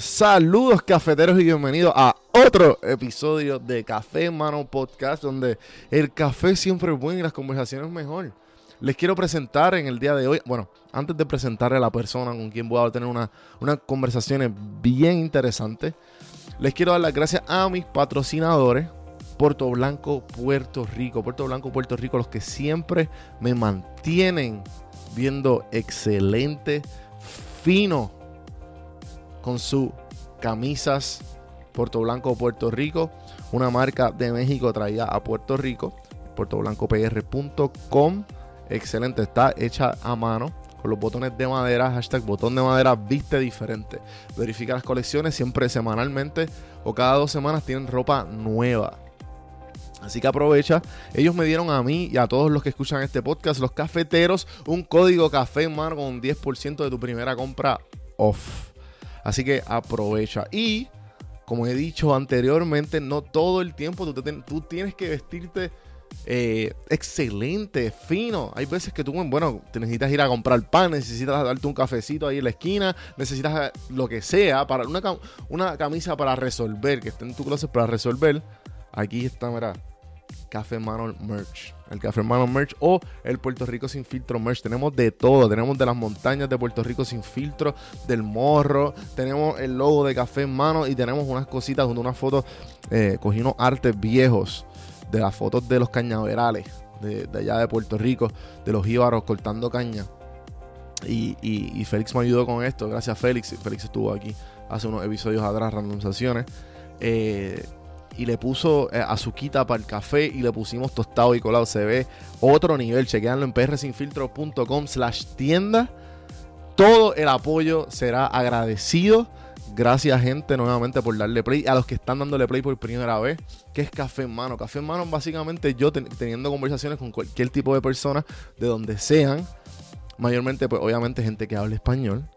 Saludos cafeteros y bienvenidos a otro episodio de Café Mano Podcast donde el café siempre es bueno y las conversaciones mejor. Les quiero presentar en el día de hoy, bueno, antes de presentarle a la persona con quien voy a tener una, una conversación bien interesante, les quiero dar las gracias a mis patrocinadores, Puerto Blanco, Puerto Rico, Puerto Blanco, Puerto Rico, los que siempre me mantienen viendo excelente, fino con sus camisas Puerto Blanco Puerto Rico, una marca de México traída a Puerto Rico, puertoblancopr.com. Excelente, está hecha a mano con los botones de madera, hashtag botón de madera viste diferente. Verifica las colecciones siempre semanalmente o cada dos semanas tienen ropa nueva. Así que aprovecha. Ellos me dieron a mí y a todos los que escuchan este podcast, los cafeteros, un código café mano con un 10% de tu primera compra off. Así que aprovecha. Y como he dicho anteriormente, no todo el tiempo tú, tienes que vestirte eh, excelente, fino. Hay veces que tú, bueno, te necesitas ir a comprar pan, necesitas darte un cafecito ahí en la esquina, necesitas lo que sea, para una, una camisa para resolver, que esté en tu closet para resolver. Aquí está, mira, Café Hermano Merch. El Café Hermano Merch o el Puerto Rico Sin Filtro Merch. Tenemos de todo. Tenemos de las montañas de Puerto Rico Sin Filtro, del morro. Tenemos el logo de Café Hermano y tenemos unas cositas, unas fotos. Eh, cogí unos artes viejos de las fotos de los cañaverales de, allá de Puerto Rico, de los íbaros cortando caña. Y, y, Félix me ayudó con esto. Gracias, Félix. Félix estuvo aquí hace unos episodios atrás, randomizaciones. Eh, y le puso eh, azuquita para el café y le pusimos tostado y colado. Se ve otro nivel. Chequeanlo en prsinfiltro.com slash tienda. Todo el apoyo será agradecido. Gracias, gente, nuevamente por darle play. A los que están dándole play por primera vez, que es Café en Mano. Café en Mano, básicamente, yo teniendo conversaciones con cualquier tipo de persona, de donde sean. Mayormente, pues, obviamente, gente que habla español.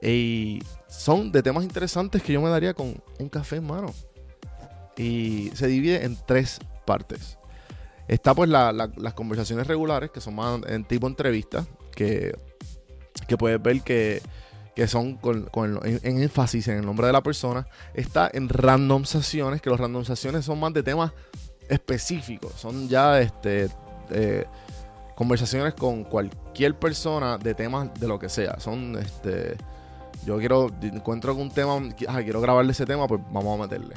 Y son de temas interesantes que yo me daría con un café en mano y se divide en tres partes. Está pues las conversaciones regulares, que son más en tipo entrevista, que, que puedes ver que, son con, en, énfasis en el nombre de la persona. Está en randomizaciones, que las randomizaciones son más de temas específicos. Son ya este, conversaciones con cualquier persona de temas de lo que sea. Son este. Yo quiero, encuentro algún tema, quiero grabarle ese tema, pues vamos a meterle.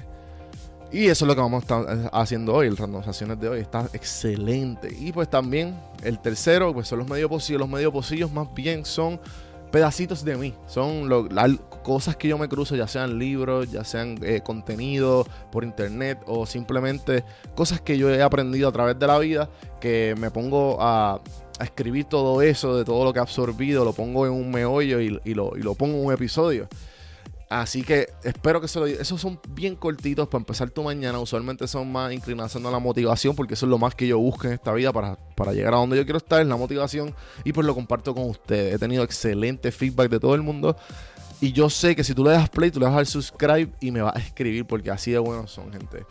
Y eso es lo que vamos a estar haciendo hoy, el randomizaciones de hoy. Está excelente. Y pues también el tercero, pues son los medio pocillos. Los medio pocillos más bien son pedacitos de mí. Son las cosas que yo me cruzo, ya sean libros, ya sean eh, contenido por internet o simplemente cosas que yo he aprendido a través de la vida que me pongo a, escribir todo eso, de todo lo que he absorbido, lo pongo en un meollo y, lo, y lo pongo en un episodio. Así que espero que se lo Esos son bien cortitos para empezar tu mañana. Usualmente son más inclinados a la motivación, porque eso es lo más que yo busco en esta vida para, llegar a donde yo quiero estar, es la motivación. Y pues lo comparto con ustedes. He tenido excelente feedback de todo el mundo. Y yo sé que si tú le das play, tú le das al subscribe y me vas a escribir, porque así de buenos son, gente.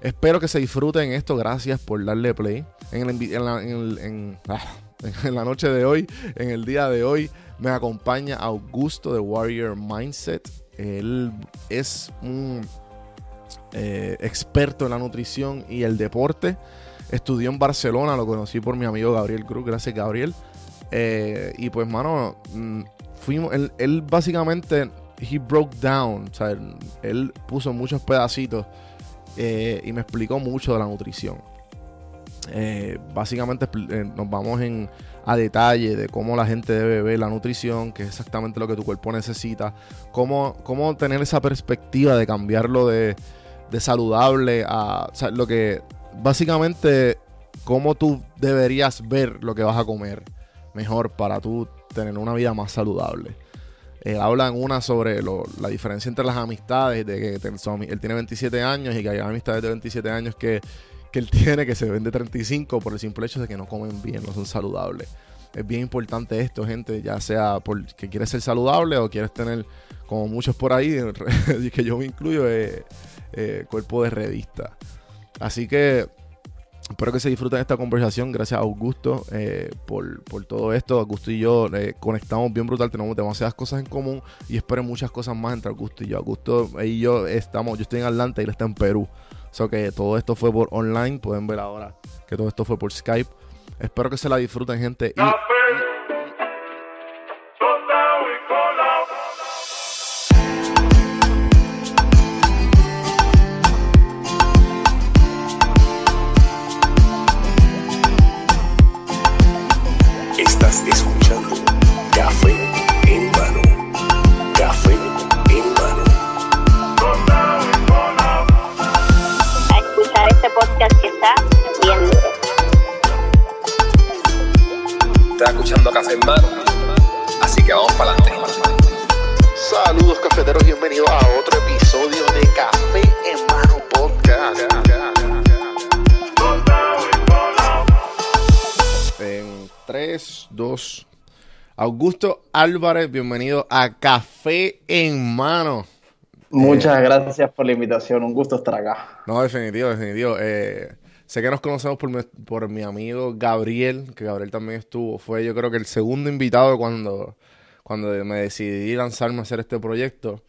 Espero que se disfruten esto. Gracias por darle play. En, ah, en la noche de hoy, en el día de hoy. Me acompaña Augusto de Warrior Mindset. Él es un eh, experto en la nutrición y el deporte. Estudió en Barcelona, lo conocí por mi amigo Gabriel Cruz. Gracias, Gabriel. Eh, y pues, mano, mm, fuimos. Él, básicamente, he broke down. O sea, él, puso muchos pedacitos eh, y me explicó mucho de la nutrición. Básicamente, nos vamos en a detalle de cómo la gente debe ver la nutrición, que es exactamente lo que tu cuerpo necesita, cómo, cómo tener esa perspectiva de cambiarlo de, saludable a lo que básicamente cómo tú deberías ver lo que vas a comer mejor para tú tener una vida más saludable. Él habla en una sobre la diferencia entre las amistades, de que él tiene 27 años y que hay amistades de 27 años que que él tiene que se vende 35 por el simple hecho de que no comen bien, no son saludables. Es bien importante esto, gente, ya sea porque quieres ser saludable o quieres tener, como muchos por ahí, que yo me incluyo, eh, eh, cuerpo de revista. Así que Espero que se disfruten esta conversación. Gracias a Augusto eh, por, por, todo esto. Augusto y yo conectamos bien brutal. Tenemos demasiadas cosas en común y espero muchas cosas más entre Augusto y yo. Augusto y yo estamos, yo estoy en Atlanta y él está en Perú. O sea que todo esto fue por online. Pueden ver ahora que todo esto fue por Skype. Espero que se la disfruten, gente. Café en mano. Así que vamos para adelante. Saludos cafeteros, bienvenidos a otro episodio de Café en Mano Podcast. En 3, 2. Augusto Álvarez, bienvenido a Café en Mano. Muchas eh, gracias por la invitación, un gusto estar acá. No, definitivo, definitivo. Eh, Sé que nos conocemos por mi, por mi amigo Gabriel, que Gabriel también estuvo. Fue yo creo que el segundo invitado cuando, cuando me decidí lanzarme a hacer este proyecto.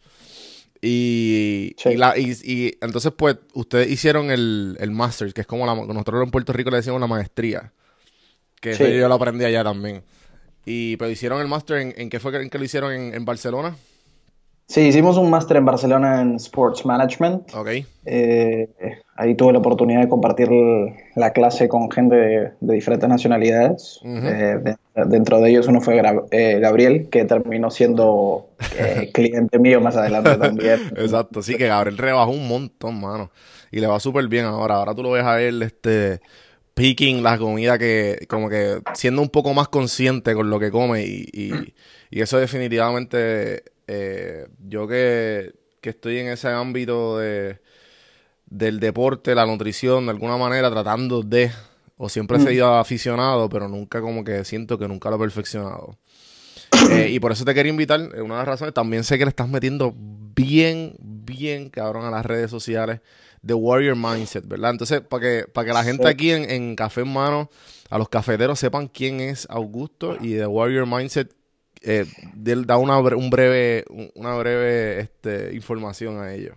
Y, y, entonces, pues, ustedes hicieron el, el máster, que es como la, nosotros en Puerto Rico le decimos la maestría. Que yo lo aprendí allá también. Y pero hicieron el máster en, en, qué fue que, en que lo hicieron en, en Barcelona. Sí, hicimos un máster en Barcelona en Sports Management. Ok. Eh, ahí tuve la oportunidad de compartir la clase con gente de, diferentes nacionalidades. Eh, dentro de ellos uno fue eh, Gabriel, que terminó siendo cliente mío más adelante también. Exacto, sí, que Gabriel rebajó un montón, mano. Y le va súper bien ahora. Ahora tú lo ves a él, este picking la comida que, como que siendo un poco más consciente con lo que come y, y eso definitivamente eh, yo que, estoy en ese ámbito de, del deporte, la nutrición, de alguna manera tratando de, o siempre he sido aficionado, pero nunca como que siento que nunca lo he perfeccionado. Eh, y por eso te quería invitar, eh, una de las razones, también sé que le estás metiendo bien, bien cabrón a las redes sociales de Warrior Mindset, ¿verdad? Entonces, para que, para que la gente aquí en, en Café en Mano, a los cafeteros sepan quién es Augusto y de Warrior Mindset, eh, da una, un breve, una breve este, información a ellos.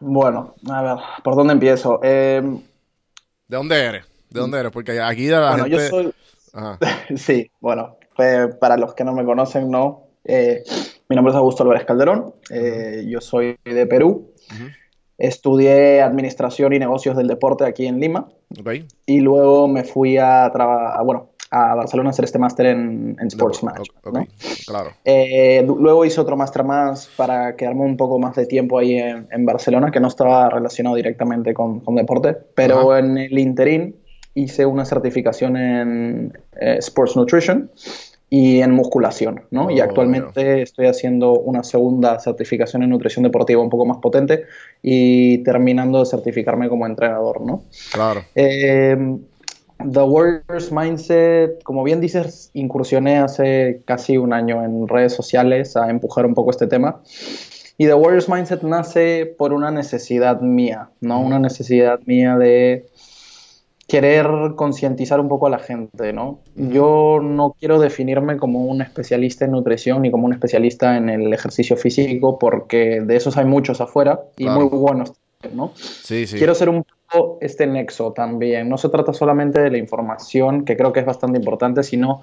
Bueno, a ver, ¿por dónde empiezo? Em, ¿De dónde eres? ¿De dónde eres? Porque aquí de la bueno, yo soy... sí, bueno, para los que no me conocen, no. Eh, mi nombre es Augusto Álvarez Calderón, eh, yo soy de Perú. Estudié Administración y Negocios del Deporte aquí en Lima. Y luego me fui a trabajar, bueno, a Barcelona a hacer este máster en, Sports Management. claro. Eh, luego hice otro máster más para quedarme un poco más de tiempo ahí en, Barcelona, que no estaba relacionado directamente con, deporte, pero en el interín hice una certificación en eh, Sports Nutrition y en musculación, ¿no? y oh, actualmente estoy haciendo una segunda certificación en nutrición deportiva un poco más potente y terminando de certificarme como entrenador, ¿no? Claro. Eh, The Warriors Mindset, como bien dices, incursioné hace casi un año en redes sociales a empujar un poco este tema. Y The Warriors Mindset nace por una necesidad mía, ¿no? Una necesidad mía de querer concientizar un poco a la gente, ¿no? Yo no quiero definirme como un especialista en nutrición ni como un especialista en el ejercicio físico porque de esos hay muchos afuera y muy buenos, ¿no? Sí, sí. Quiero ser un este nexo también. No se trata solamente de la información, que creo que es bastante importante, sino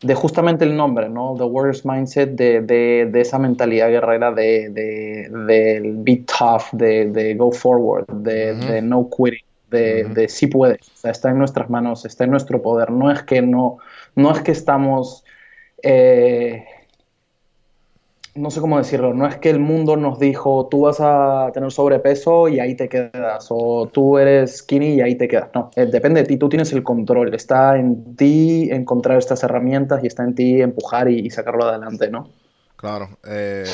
de justamente el nombre, ¿no? The Warriors Mindset, de, de, esa mentalidad guerrera de, de, be tough, de, go forward, de, no quitting, de, de sí puedes. está en nuestras manos, está en nuestro poder. No es que no, no es que estamos eh, no sé cómo decirlo, no es que el mundo nos dijo tú vas a tener sobrepeso y ahí te quedas, o tú eres skinny y ahí te quedas. No, eh, depende de ti, tú tienes el control, está en ti encontrar estas herramientas y está en ti empujar y, sacarlo adelante, ¿no? Claro, eh,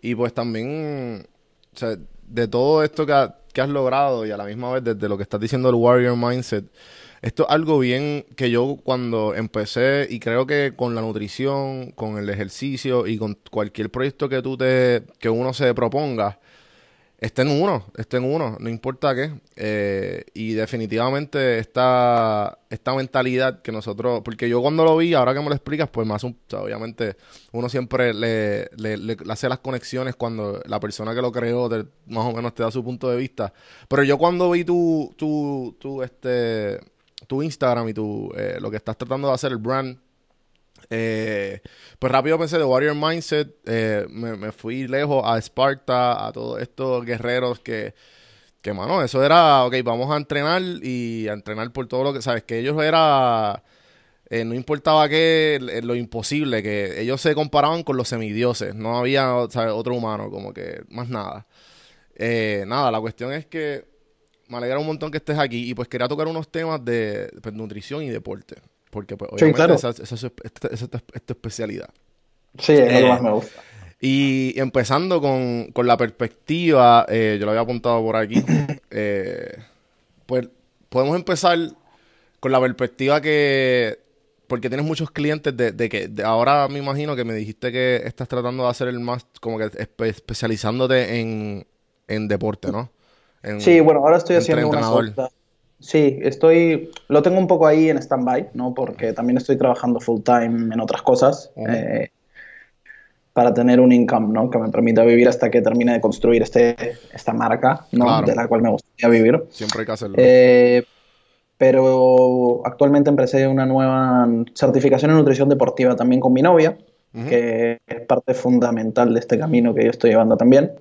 y pues también, o sea, de todo esto que, que has logrado y a la misma vez desde lo que estás diciendo el Warrior Mindset, esto es algo bien que yo cuando empecé, y creo que con la nutrición, con el ejercicio y con cualquier proyecto que tú te, que uno se proponga, esté en uno, esté en uno, no importa qué. Eh, y definitivamente esta, esta mentalidad que nosotros, porque yo cuando lo vi, ahora que me lo explicas, pues más un, obviamente uno siempre le, le, hace las conexiones cuando la persona que lo creó más o menos te da su punto de vista. Pero yo cuando vi tu, tu, tu, este, tu Instagram y tu, eh, lo que estás tratando de hacer, el brand, eh, pues rápido pensé de Warrior Mindset, eh, me, fui lejos a Sparta, a todos estos guerreros que, que, mano, eso era, ok, vamos a entrenar y a entrenar por todo lo que, sabes, que ellos era, no importaba qué, lo imposible, que ellos se comparaban con los semidioses, no había, otro humano, como que más nada. nada, la cuestión es que me alegra un montón que estés aquí y pues quería tocar unos temas de pues, nutrición y deporte. Porque, pues, obviamente, esa, es tu especialidad. Sí, es lo que más me gusta. Y empezando con, la perspectiva, eh, yo lo había apuntado por aquí, eh, pues podemos empezar con la perspectiva que, porque tienes muchos clientes de, que ahora me imagino que me dijiste que estás tratando de hacer el más, como que especializándote en, en deporte, ¿no? Sí, bueno, ahora estoy haciendo una Sí, estoy, lo tengo un poco ahí en stand-by, ¿no? Porque también estoy trabajando full time en otras cosas eh, para tener un income, ¿no? Que me permita vivir hasta que termine de construir este, esta marca, ¿no? De la cual me gustaría vivir. Siempre hay que hacerlo. Eh, pero actualmente empecé una nueva certificación en nutrición deportiva también con mi novia, que es parte fundamental de este camino que yo estoy llevando también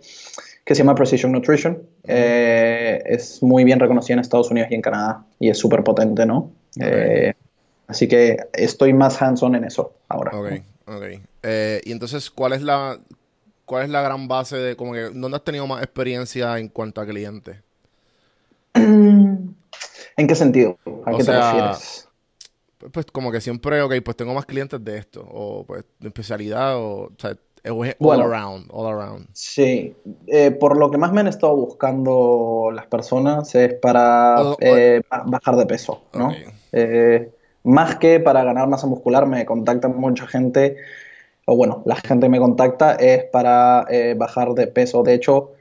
que se llama Precision Nutrition. Eh, es muy bien reconocida en Estados Unidos y en Canadá y es súper potente, ¿no? Eh, así que estoy más hands-on en eso ahora. Ok, ok. Eh, y entonces, ¿cuál es la cuál es la gran base de, como que, dónde has tenido más experiencia en cuanto a clientes? ¿En qué sentido? ¿A qué te refieres? Pues como que siempre, ok, pues tengo más clientes de esto, o pues de especialidad, o, o sea, all around, all around. Sí, eh, por lo que más me han estado buscando las personas es para eh, bajar de peso, ¿no? Eh, más que para ganar masa muscular, me contactan mucha gente, o bueno, la gente me contacta es para bajar de peso. De hecho,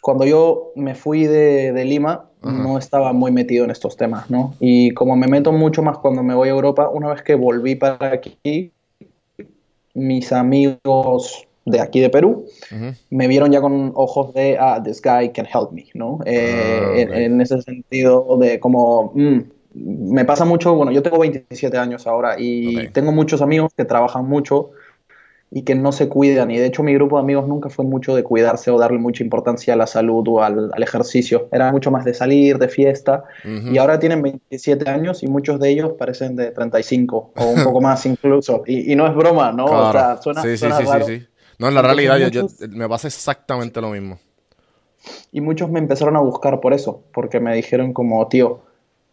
cuando yo me fui de, Lima, no estaba muy metido en estos temas, ¿no? Y como me meto mucho más cuando me voy a Europa, una vez que volví para aquí, mis amigos de aquí de Perú me vieron ya con ojos de, ah, this guy can help me, ¿no? Eh, ah, en, ese sentido de como, mm, me pasa mucho, bueno, yo tengo 27 años ahora y tengo muchos amigos que trabajan mucho y que no se cuidan. Y de hecho mi grupo de amigos nunca fue mucho de cuidarse o darle mucha importancia a la salud o al, ejercicio. Era mucho más de salir, de fiesta. Y ahora tienen 27 años y muchos de ellos parecen de 35 o un poco más incluso. Y, no es broma, ¿no? O sea, suena, sí, sí, sí, No, en la realidad yo, me pasa exactamente lo mismo. Y muchos me empezaron a buscar por eso, porque me dijeron como, tío,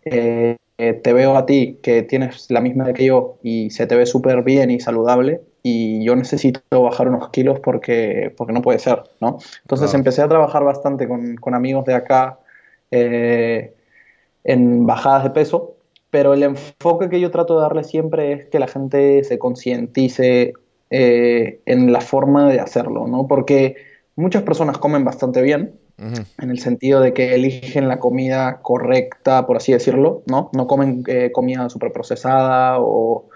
eh, eh, te veo a ti que tienes la misma edad que yo y se te ve súper bien y saludable y yo necesito bajar unos kilos porque, porque no puede ser, ¿no? Entonces empecé a trabajar bastante con, con amigos de acá eh, en bajadas de peso, pero el enfoque que yo trato de darle siempre es que la gente se concientice eh, en la forma de hacerlo, ¿no? Porque muchas personas comen bastante bien, en el sentido de que eligen la comida correcta, por así decirlo, ¿no? No comen eh, comida súper procesada o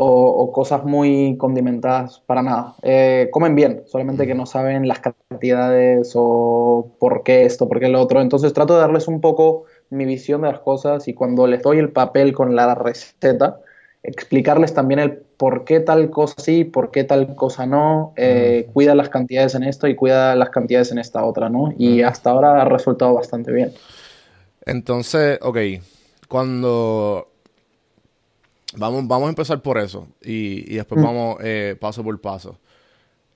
o, cosas muy condimentadas para nada. Eh, comen bien, solamente que no saben las cantidades o por qué esto, por qué lo otro. Entonces trato de darles un poco mi visión de las cosas y cuando les doy el papel con la receta, explicarles también el por qué tal cosa sí, por qué tal cosa no, eh, cuida las cantidades en esto y cuida las cantidades en esta otra, ¿no? Y hasta ahora ha resultado bastante bien. Entonces, ok, cuando Vamos, vamos a empezar por eso y, después mm. vamos eh, paso por paso.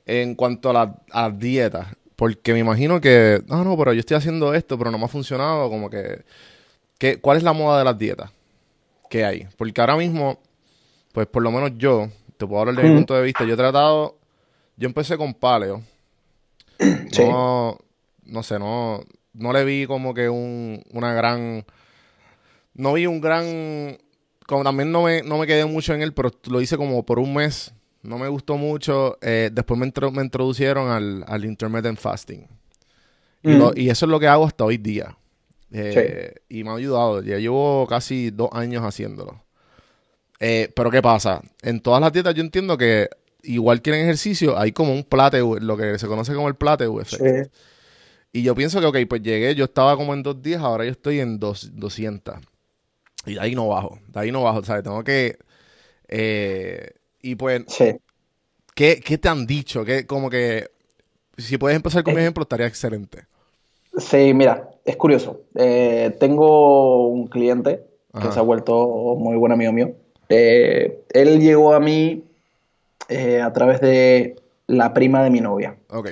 En cuanto a las la dietas, porque me imagino que, no, no, pero yo estoy haciendo esto, pero no me ha funcionado, como que, que ¿cuál es la moda de las dietas que hay? Porque ahora mismo, pues por lo menos yo, te puedo hablar de mi mm. punto de vista, yo he tratado, yo empecé con paleo. No, no sé, no, no le vi como que un, una gran, no vi un gran como también no me, no me quedé mucho en él, pero lo hice como por un mes. No me gustó mucho. Eh, después me, me, introducieron al, al intermittent fasting. Y, lo- y eso es lo que hago hasta hoy día. Eh, Y me ha ayudado. Ya llevo casi dos años haciéndolo. Eh, pero ¿qué pasa? En todas las dietas yo entiendo que igual que en ejercicio hay como un plateau, lo que se conoce como el plateau effect. Sí. Y yo pienso que, ok, pues llegué, yo estaba como en dos días, ahora yo estoy en dos, 200. Y de ahí no bajo, de ahí no bajo, ¿sabes? Tengo que... eh, y pues, Sí. ¿qué, qué te han dicho? ¿Qué, como que, si puedes empezar con mi Eh. ejemplo, estaría excelente. Sí, mira, es curioso. Eh, tengo un cliente que se ha vuelto muy buen amigo mío. Eh, él llegó a mí eh, a través de la prima de mi novia. Ok,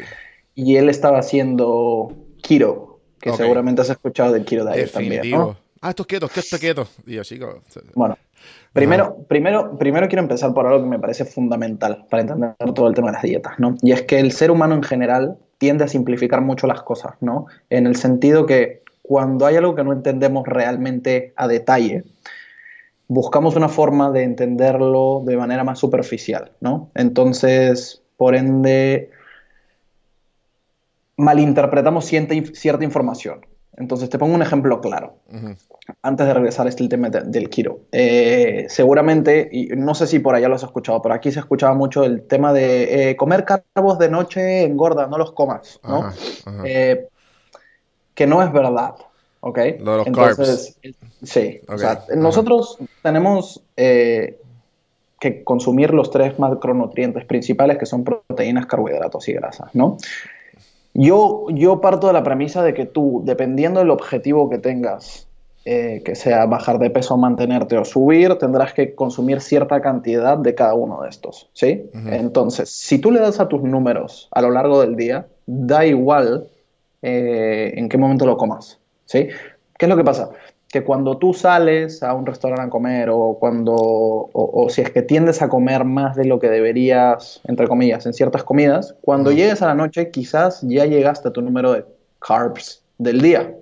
Y él estaba haciendo keto, que seguramente has escuchado del keto diet también, definitivo. ¿no? Ah, esto es quieto, esto es quieto. Y yo, chico, Bueno, primero, primero, primero quiero empezar por algo que me parece fundamental para entender todo el tema de las dietas, ¿no? Y es que el ser humano en general tiende a simplificar mucho las cosas, ¿no? En el sentido que cuando hay algo que no entendemos realmente a detalle, buscamos una forma de entenderlo de manera más superficial, ¿no? Entonces, por ende, malinterpretamos cierta, cierta información. Entonces, te pongo un ejemplo claro antes de regresar a este tema de- del keto, eh, seguramente, y no sé si por allá lo has escuchado, pero aquí se escuchaba mucho el tema de eh, comer carbos de noche engorda, no los comas, ¿no? Ajá, ajá. Eh, que no es verdad, ¿ok? Lo de los Entonces, sí, o Ok, sea, ajá. nosotros tenemos que consumir los tres macronutrientes principales que son proteínas, carbohidratos y grasas, ¿no? Yo, yo parto de la premisa de que tú, dependiendo del objetivo que tengas, eh, que sea bajar de peso, mantenerte o subir, tendrás que consumir cierta cantidad de cada uno de estos, ¿sí? Entonces, si tú le das a tus números a lo largo del día, da igual eh, en qué momento lo comas, ¿sí? ¿Qué es lo que pasa? Que cuando tú sales a un restaurante a comer o cuando, o, o si es que tiendes a comer más de lo que deberías, entre comillas, en ciertas comidas, cuando llegues a la noche quizás ya llegaste a tu número de carbs del día.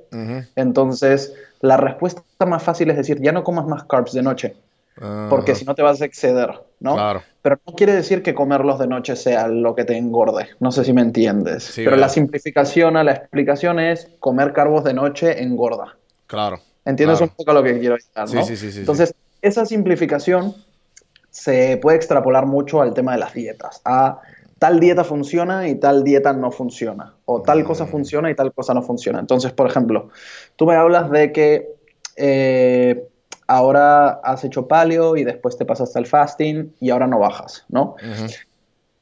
Entonces, la respuesta más fácil es decir, ya no comas más carbs de noche, porque Ajá. si no te vas a exceder, ¿no? Claro. Pero no quiere decir que comerlos de noche sea lo que te engorde. No sé si me entiendes. Sí, Pero la simplificación a la explicación es comer carbos de noche engorda. Claro. ¿Entiendes Claro. un poco lo que quiero decir? Sí, ¿no? sí, sí, sí, sí. Entonces, esa simplificación se puede extrapolar mucho al tema de las dietas. A tal dieta funciona y tal dieta no funciona. O tal cosa Mm. funciona y tal cosa no funciona. Entonces, por ejemplo, tú me hablas de que eh, ahora has hecho paleo y después te pasaste al fasting y ahora no bajas, ¿no?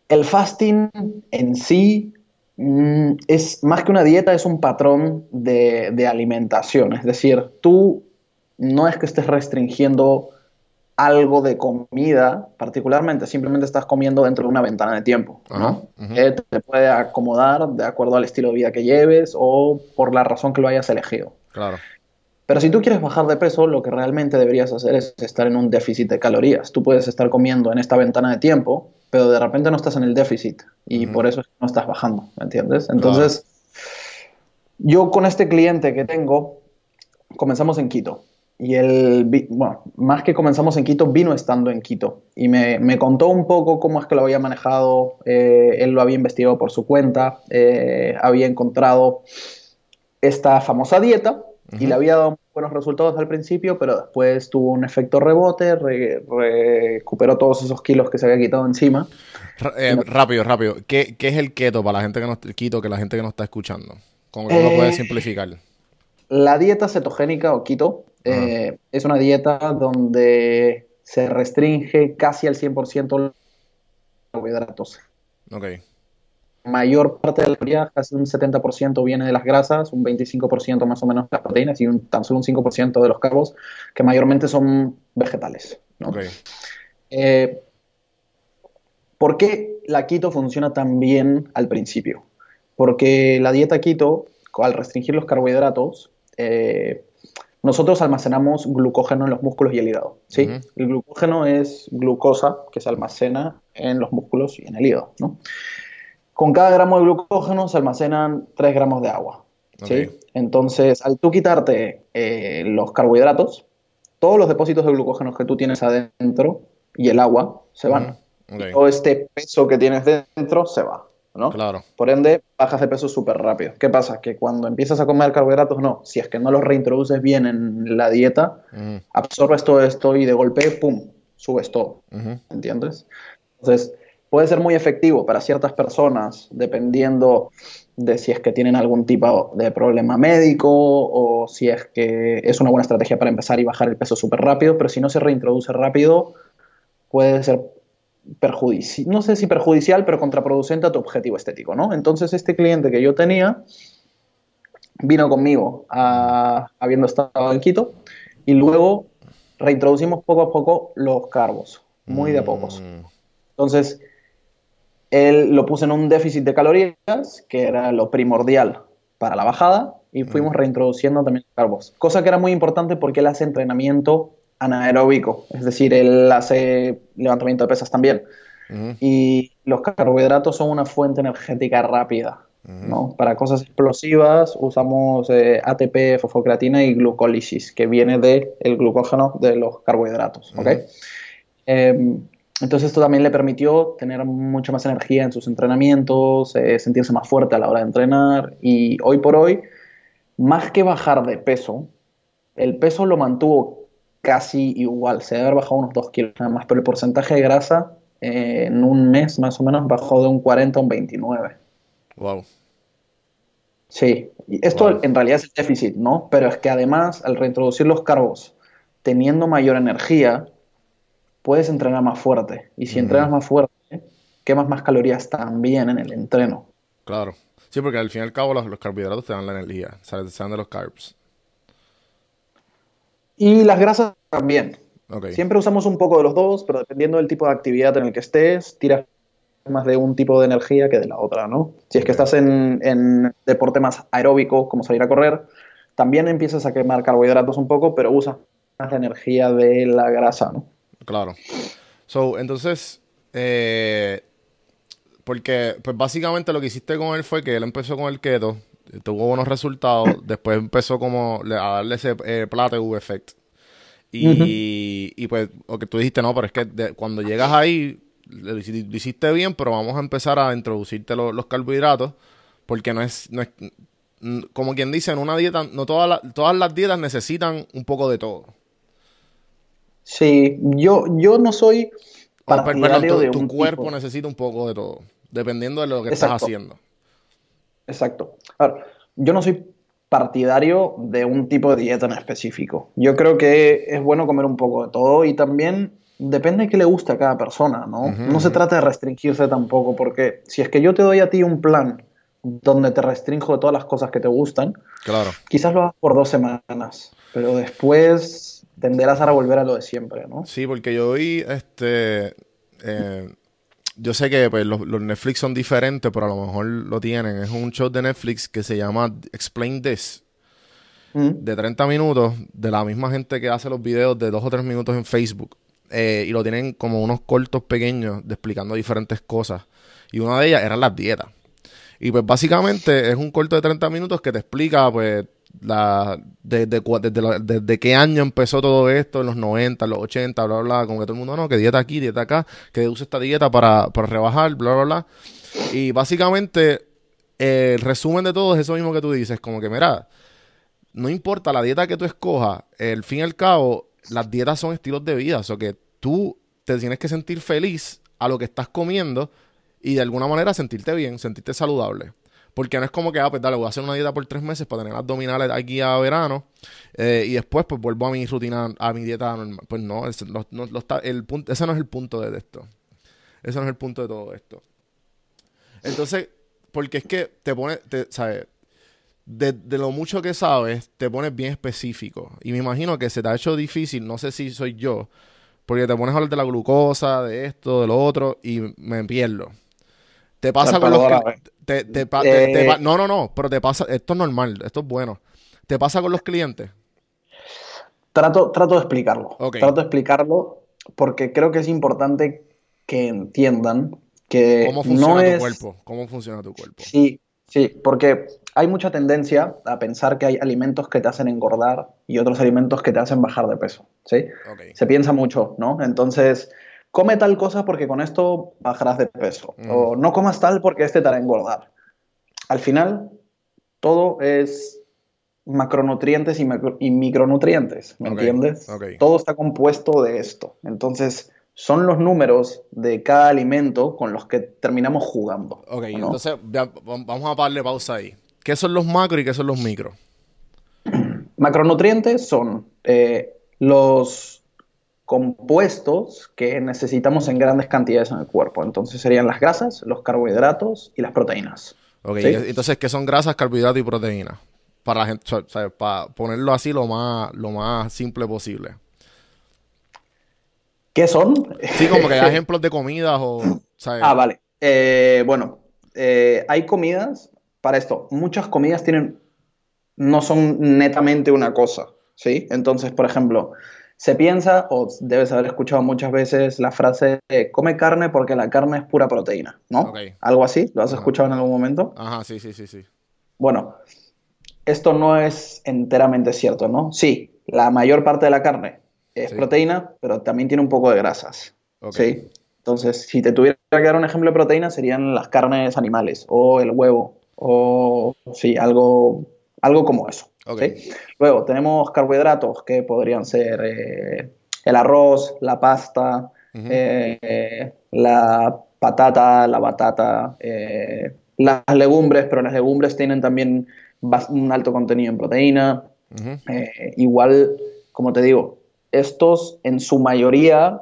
El fasting en sí mm, es más que una dieta, es un patrón de, de alimentación. Es decir, tú no es que estés restringiendo algo de comida particularmente, simplemente estás comiendo dentro de una ventana de tiempo, ¿no? Que te puede acomodar de acuerdo al estilo de vida que lleves o por la razón que lo hayas elegido. Claro. Pero si tú quieres bajar de peso, lo que realmente deberías hacer es estar en un déficit de calorías. Tú puedes estar comiendo en esta ventana de tiempo, pero de repente no estás en el déficit y por eso no estás bajando, ¿me entiendes? Entonces, yo con este cliente que tengo, comenzamos en Quito. Y él, bueno, más que comenzamos en Quito, vino estando en Quito. Y me, me contó un poco cómo es que lo había manejado. eh, él lo había investigado por su cuenta. eh, había encontrado esta famosa dieta y le había dado buenos resultados al principio, pero después tuvo un efecto rebote, re- recuperó todos esos kilos que se había quitado encima. Eh, rápido, rápido. ¿Qué, qué es el keto para la gente que no keto que la gente que no está escuchando? ¿Cómo lo Eh, puedes simplificar? La dieta cetogénica o keto eh, es una dieta donde se restringe casi al 100% los carbohidratos. Ok. Mayor parte de la caloría, casi un 70% viene de las grasas, un 25% más o menos de las proteínas y un, tan solo un 5% de los carbos, que mayormente son vegetales. Eh, ¿Por qué la keto funciona tan bien al principio? Porque la dieta keto, al restringir los carbohidratos, eh, nosotros almacenamos glucógeno en los músculos y el hígado. ¿sí? El glucógeno es glucosa que se almacena en los músculos y en el hígado. ¿no? Con cada gramo de glucógeno se almacenan 3 gramos de agua. Entonces, al tú quitarte eh, los carbohidratos, todos los depósitos de glucógeno que tú tienes adentro y el agua se van. Todo este peso que tienes dentro se va. ¿no? Claro. Por ende, bajas de peso súper rápido. ¿Qué pasa? Que cuando empiezas a comer carbohidratos, no. Si es que no los reintroduces bien en la dieta, absorbes todo esto y de golpe, ¡pum!, subes todo. ¿entiendes? Entonces, puede ser muy efectivo para ciertas personas, dependiendo de si es que tienen algún tipo de problema médico o si es que es una buena estrategia para empezar y bajar el peso súper rápido, pero si no se reintroduce rápido, puede ser perjudicial, no sé si perjudicial, pero contraproducente a tu objetivo estético, ¿no? Entonces, este cliente que yo tenía vino conmigo a- habiendo estado en Quito y luego reintroducimos poco a poco los carbos, muy de a pocos. Mm, Entonces, él lo puso en un déficit de calorías, que era lo primordial para la bajada, y fuimos reintroduciendo también los carbos. Cosa que era muy importante porque él hace entrenamiento anaeróbico, es decir, él hace levantamiento de pesas también. Y los carbohidratos son una fuente energética rápida. ¿no? Para cosas explosivas usamos eh, ATP, fosfocreatina y glucólisis, que viene del glucógeno de los carbohidratos. ¿ok? Ujú. Eh, entonces esto también le permitió tener mucha más energía en sus entrenamientos, eh, sentirse más fuerte a la hora de entrenar y hoy por hoy, más que bajar de peso, el peso lo mantuvo casi igual, se debe haber bajado unos 2 kilos nada más, pero el porcentaje de grasa eh, en un mes más o menos bajó de un 40 a un 29. Wow. Sí, y esto Wow. en realidad es el déficit, ¿no? Pero es que además, al reintroducir los carbos, teniendo mayor energía, puedes entrenar más fuerte. Y si entrenas más fuerte, quemas más calorías también en el entreno. Claro. Sí, porque al fin y al cabo los, los carbohidratos te dan la energía, o sea, te dan de los carbs. Y las grasas también. Ok. Siempre usamos un poco de los dos, pero dependiendo del tipo de actividad en el que estés, tiras más de un tipo de energía que de la otra, ¿no? Si es que estás en, en deporte más aeróbico, como salir a correr, también empiezas a quemar carbohidratos un poco, pero usas más la energía de la grasa, ¿no? Claro. So, entonces, eh, porque, pues básicamente lo que hiciste con él fue que él empezó con el keto, tuvo buenos resultados, después empezó como a darle ese eh, plateau effect. Y, y pues, lo que tú dijiste, no, pero es que de- cuando llegas ahí, lo, hici- lo hiciste bien, pero vamos a empezar a introducirte lo- los carbohidratos, porque no es, no es, como quien dice, en una dieta, no todas las, todas las dietas necesitan un poco de todo. Sí, yo, yo no soy per- perdón, partidario tu, de tu un cuerpo tipo. necesita un poco de todo, dependiendo de lo que estás haciendo. Exacto. A ver, yo no soy partidario de un tipo de dieta en específico. Yo creo que es bueno comer un poco de todo y también depende de qué le guste a cada persona, ¿no? No se trata de restringirse tampoco, porque si es que yo te doy a ti un plan donde te restringo de todas las cosas que te gustan, Claro. quizás lo hagas por dos semanas, pero después tenderás a volver a lo de siempre, ¿no? Sí, porque yo vi, este, eh, yo sé que pues, los, los Netflix son diferentes, pero a lo mejor lo tienen. Es un show de Netflix que se llama Explain This, Mm. de 30 minutos, de la misma gente que hace los videos de 2 o 3 minutos en Facebook. Eh, y lo tienen como unos cortos pequeños de explicando diferentes cosas. Y una de ellas eran las dietas. Y pues básicamente es un corto de 30 minutos que te explica pues la desde, desde, qué año empezó todo esto, en los 90, en los 80, bla, bla, como que todo el mundo, no, que dieta aquí, dieta acá, que usa esta dieta para, para rebajar, bla, bla, bla. Y básicamente el resumen de todo es eso mismo que tú dices, como que mira, no importa la dieta que tú escojas, el fin y al cabo, las dietas son estilos de vida, o sea que tú te tienes que sentir feliz a lo que estás comiendo y de alguna manera sentirte bien, sentirte saludable. Porque no es como que, ah, pues dale, voy a hacer una dieta por tres meses para tener abdominales aquí a verano eh, y después pues vuelvo a mi rutina, a mi dieta normal. Pues no, ese no- el punto, ese no es el punto de esto. Ese no es el punto de todo esto. Entonces, porque es que te pone, te, ¿sabes? De, de lo mucho que sabes, te pones bien específico. Y me imagino que se te ha hecho difícil, no sé si soy yo, porque te pones a hablar de la glucosa, de esto, de lo otro, y me pierdo. Te pasa con los te, te Eh, No, no, no, pero te pasa, esto es normal, esto es bueno. ¿Te pasa con los clientes? Trato, trato de explicarlo. Trato de explicarlo porque creo que es importante que entiendan que ¿Cómo funciona no tu es... cuerpo? ¿Cómo funciona tu cuerpo? Sí, sí, porque hay mucha tendencia a pensar que hay alimentos que te hacen engordar y otros alimentos que te hacen bajar de peso, ¿sí? Se piensa mucho, ¿no? Entonces, come tal cosa porque con esto bajarás de peso. Mm. O no comas tal porque este te hará engordar. Al final, todo es macronutrientes y, macro- y micronutrientes, ¿me entiendes? Todo está compuesto de esto. Entonces, son los números de cada alimento con los que terminamos jugando. Ok, entonces ya, vamos a darle pausa ahí. ¿Qué son los macros y qué son los micros? Macronutrientes son eh, los compuestos que necesitamos en grandes cantidades en el cuerpo. Entonces serían las grasas, los carbohidratos y las proteínas. Ok, ¿Sí? entonces, ¿qué son grasas, carbohidratos y proteínas? Para la gente, o sea, para ponerlo así lo más, lo más simple posible. ¿Qué son? Sí, como que hay ejemplos de comidas o, ¿sabes? Ah, vale. Eh, bueno, eh, hay comidas para esto. Muchas comidas tienen, no son netamente una cosa, ¿sí? Entonces, por ejemplo, se piensa, o debes haber escuchado muchas veces la frase, de, come carne porque la carne es pura proteína, ¿no? Algo así, ¿lo has Ajá. escuchado en algún momento? Ajá, sí, sí, sí, sí. Bueno, esto no es enteramente cierto, ¿no? Sí, la mayor parte de la carne es Sí. proteína, pero también tiene un poco de grasas. Ok. ¿sí? Entonces, si te tuviera que dar un ejemplo de proteína, serían las carnes animales o el huevo o sí, algo, algo como eso. Ok. ¿sí? Luego tenemos carbohidratos que podrían ser eh, el arroz, la pasta, eh, la patata, la batata, eh, las legumbres, pero las legumbres tienen también un alto contenido en proteína. Igual, como te digo, estos en su mayoría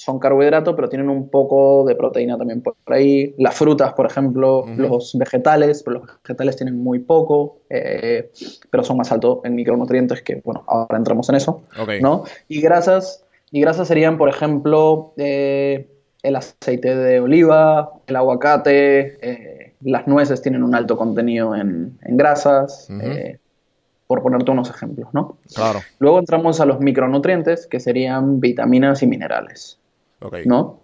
son carbohidratos, pero tienen un poco de proteína también por ahí. Las frutas, por ejemplo, los vegetales, pero los vegetales tienen muy poco, eh, pero son más altos en micronutrientes, que bueno, ahora entramos en eso. ¿no? Y grasas, y grasas serían, por ejemplo, eh, el aceite de oliva, el aguacate, eh, las nueces tienen un alto contenido en, en grasas, por ponerte unos ejemplos, ¿no? Claro. Luego entramos a los micronutrientes, que serían vitaminas y minerales, Ok. ¿no?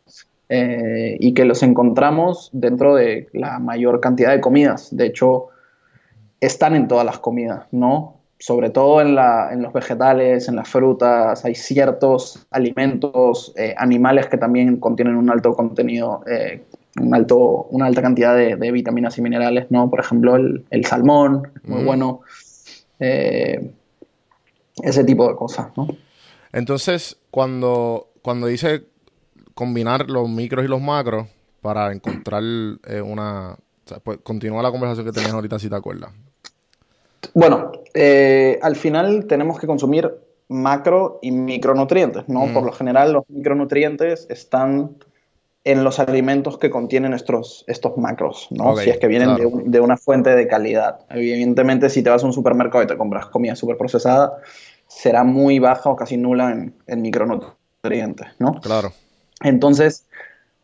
Eh, y que los encontramos dentro de la mayor cantidad de comidas. De hecho, están en todas las comidas, ¿no? Sobre todo en, la- en los vegetales, en las frutas, hay ciertos alimentos, eh, animales que también contienen un alto contenido, eh, un alto, una alta cantidad de, de vitaminas y minerales, ¿no? Por ejemplo, el, el salmón, muy Mm. bueno. Ese tipo de cosas, ¿no? Entonces, cuando, cuando dice combinar los micros y los macros para encontrar eh, una... o sea, pues, continúa la conversación que tenías ahorita, si te acuerdas. Bueno, eh, al final tenemos que consumir macro y micronutrientes, ¿no? Mm. Por lo general, los micronutrientes están en los alimentos que contienen estos, estos macros, ¿no? Si es que vienen claro. de, un- de una fuente de calidad. Evidentemente, si te vas a un supermercado y te compras comida súper procesada, será muy baja o casi nula en, en micronutrientes, ¿no? Claro. Entonces,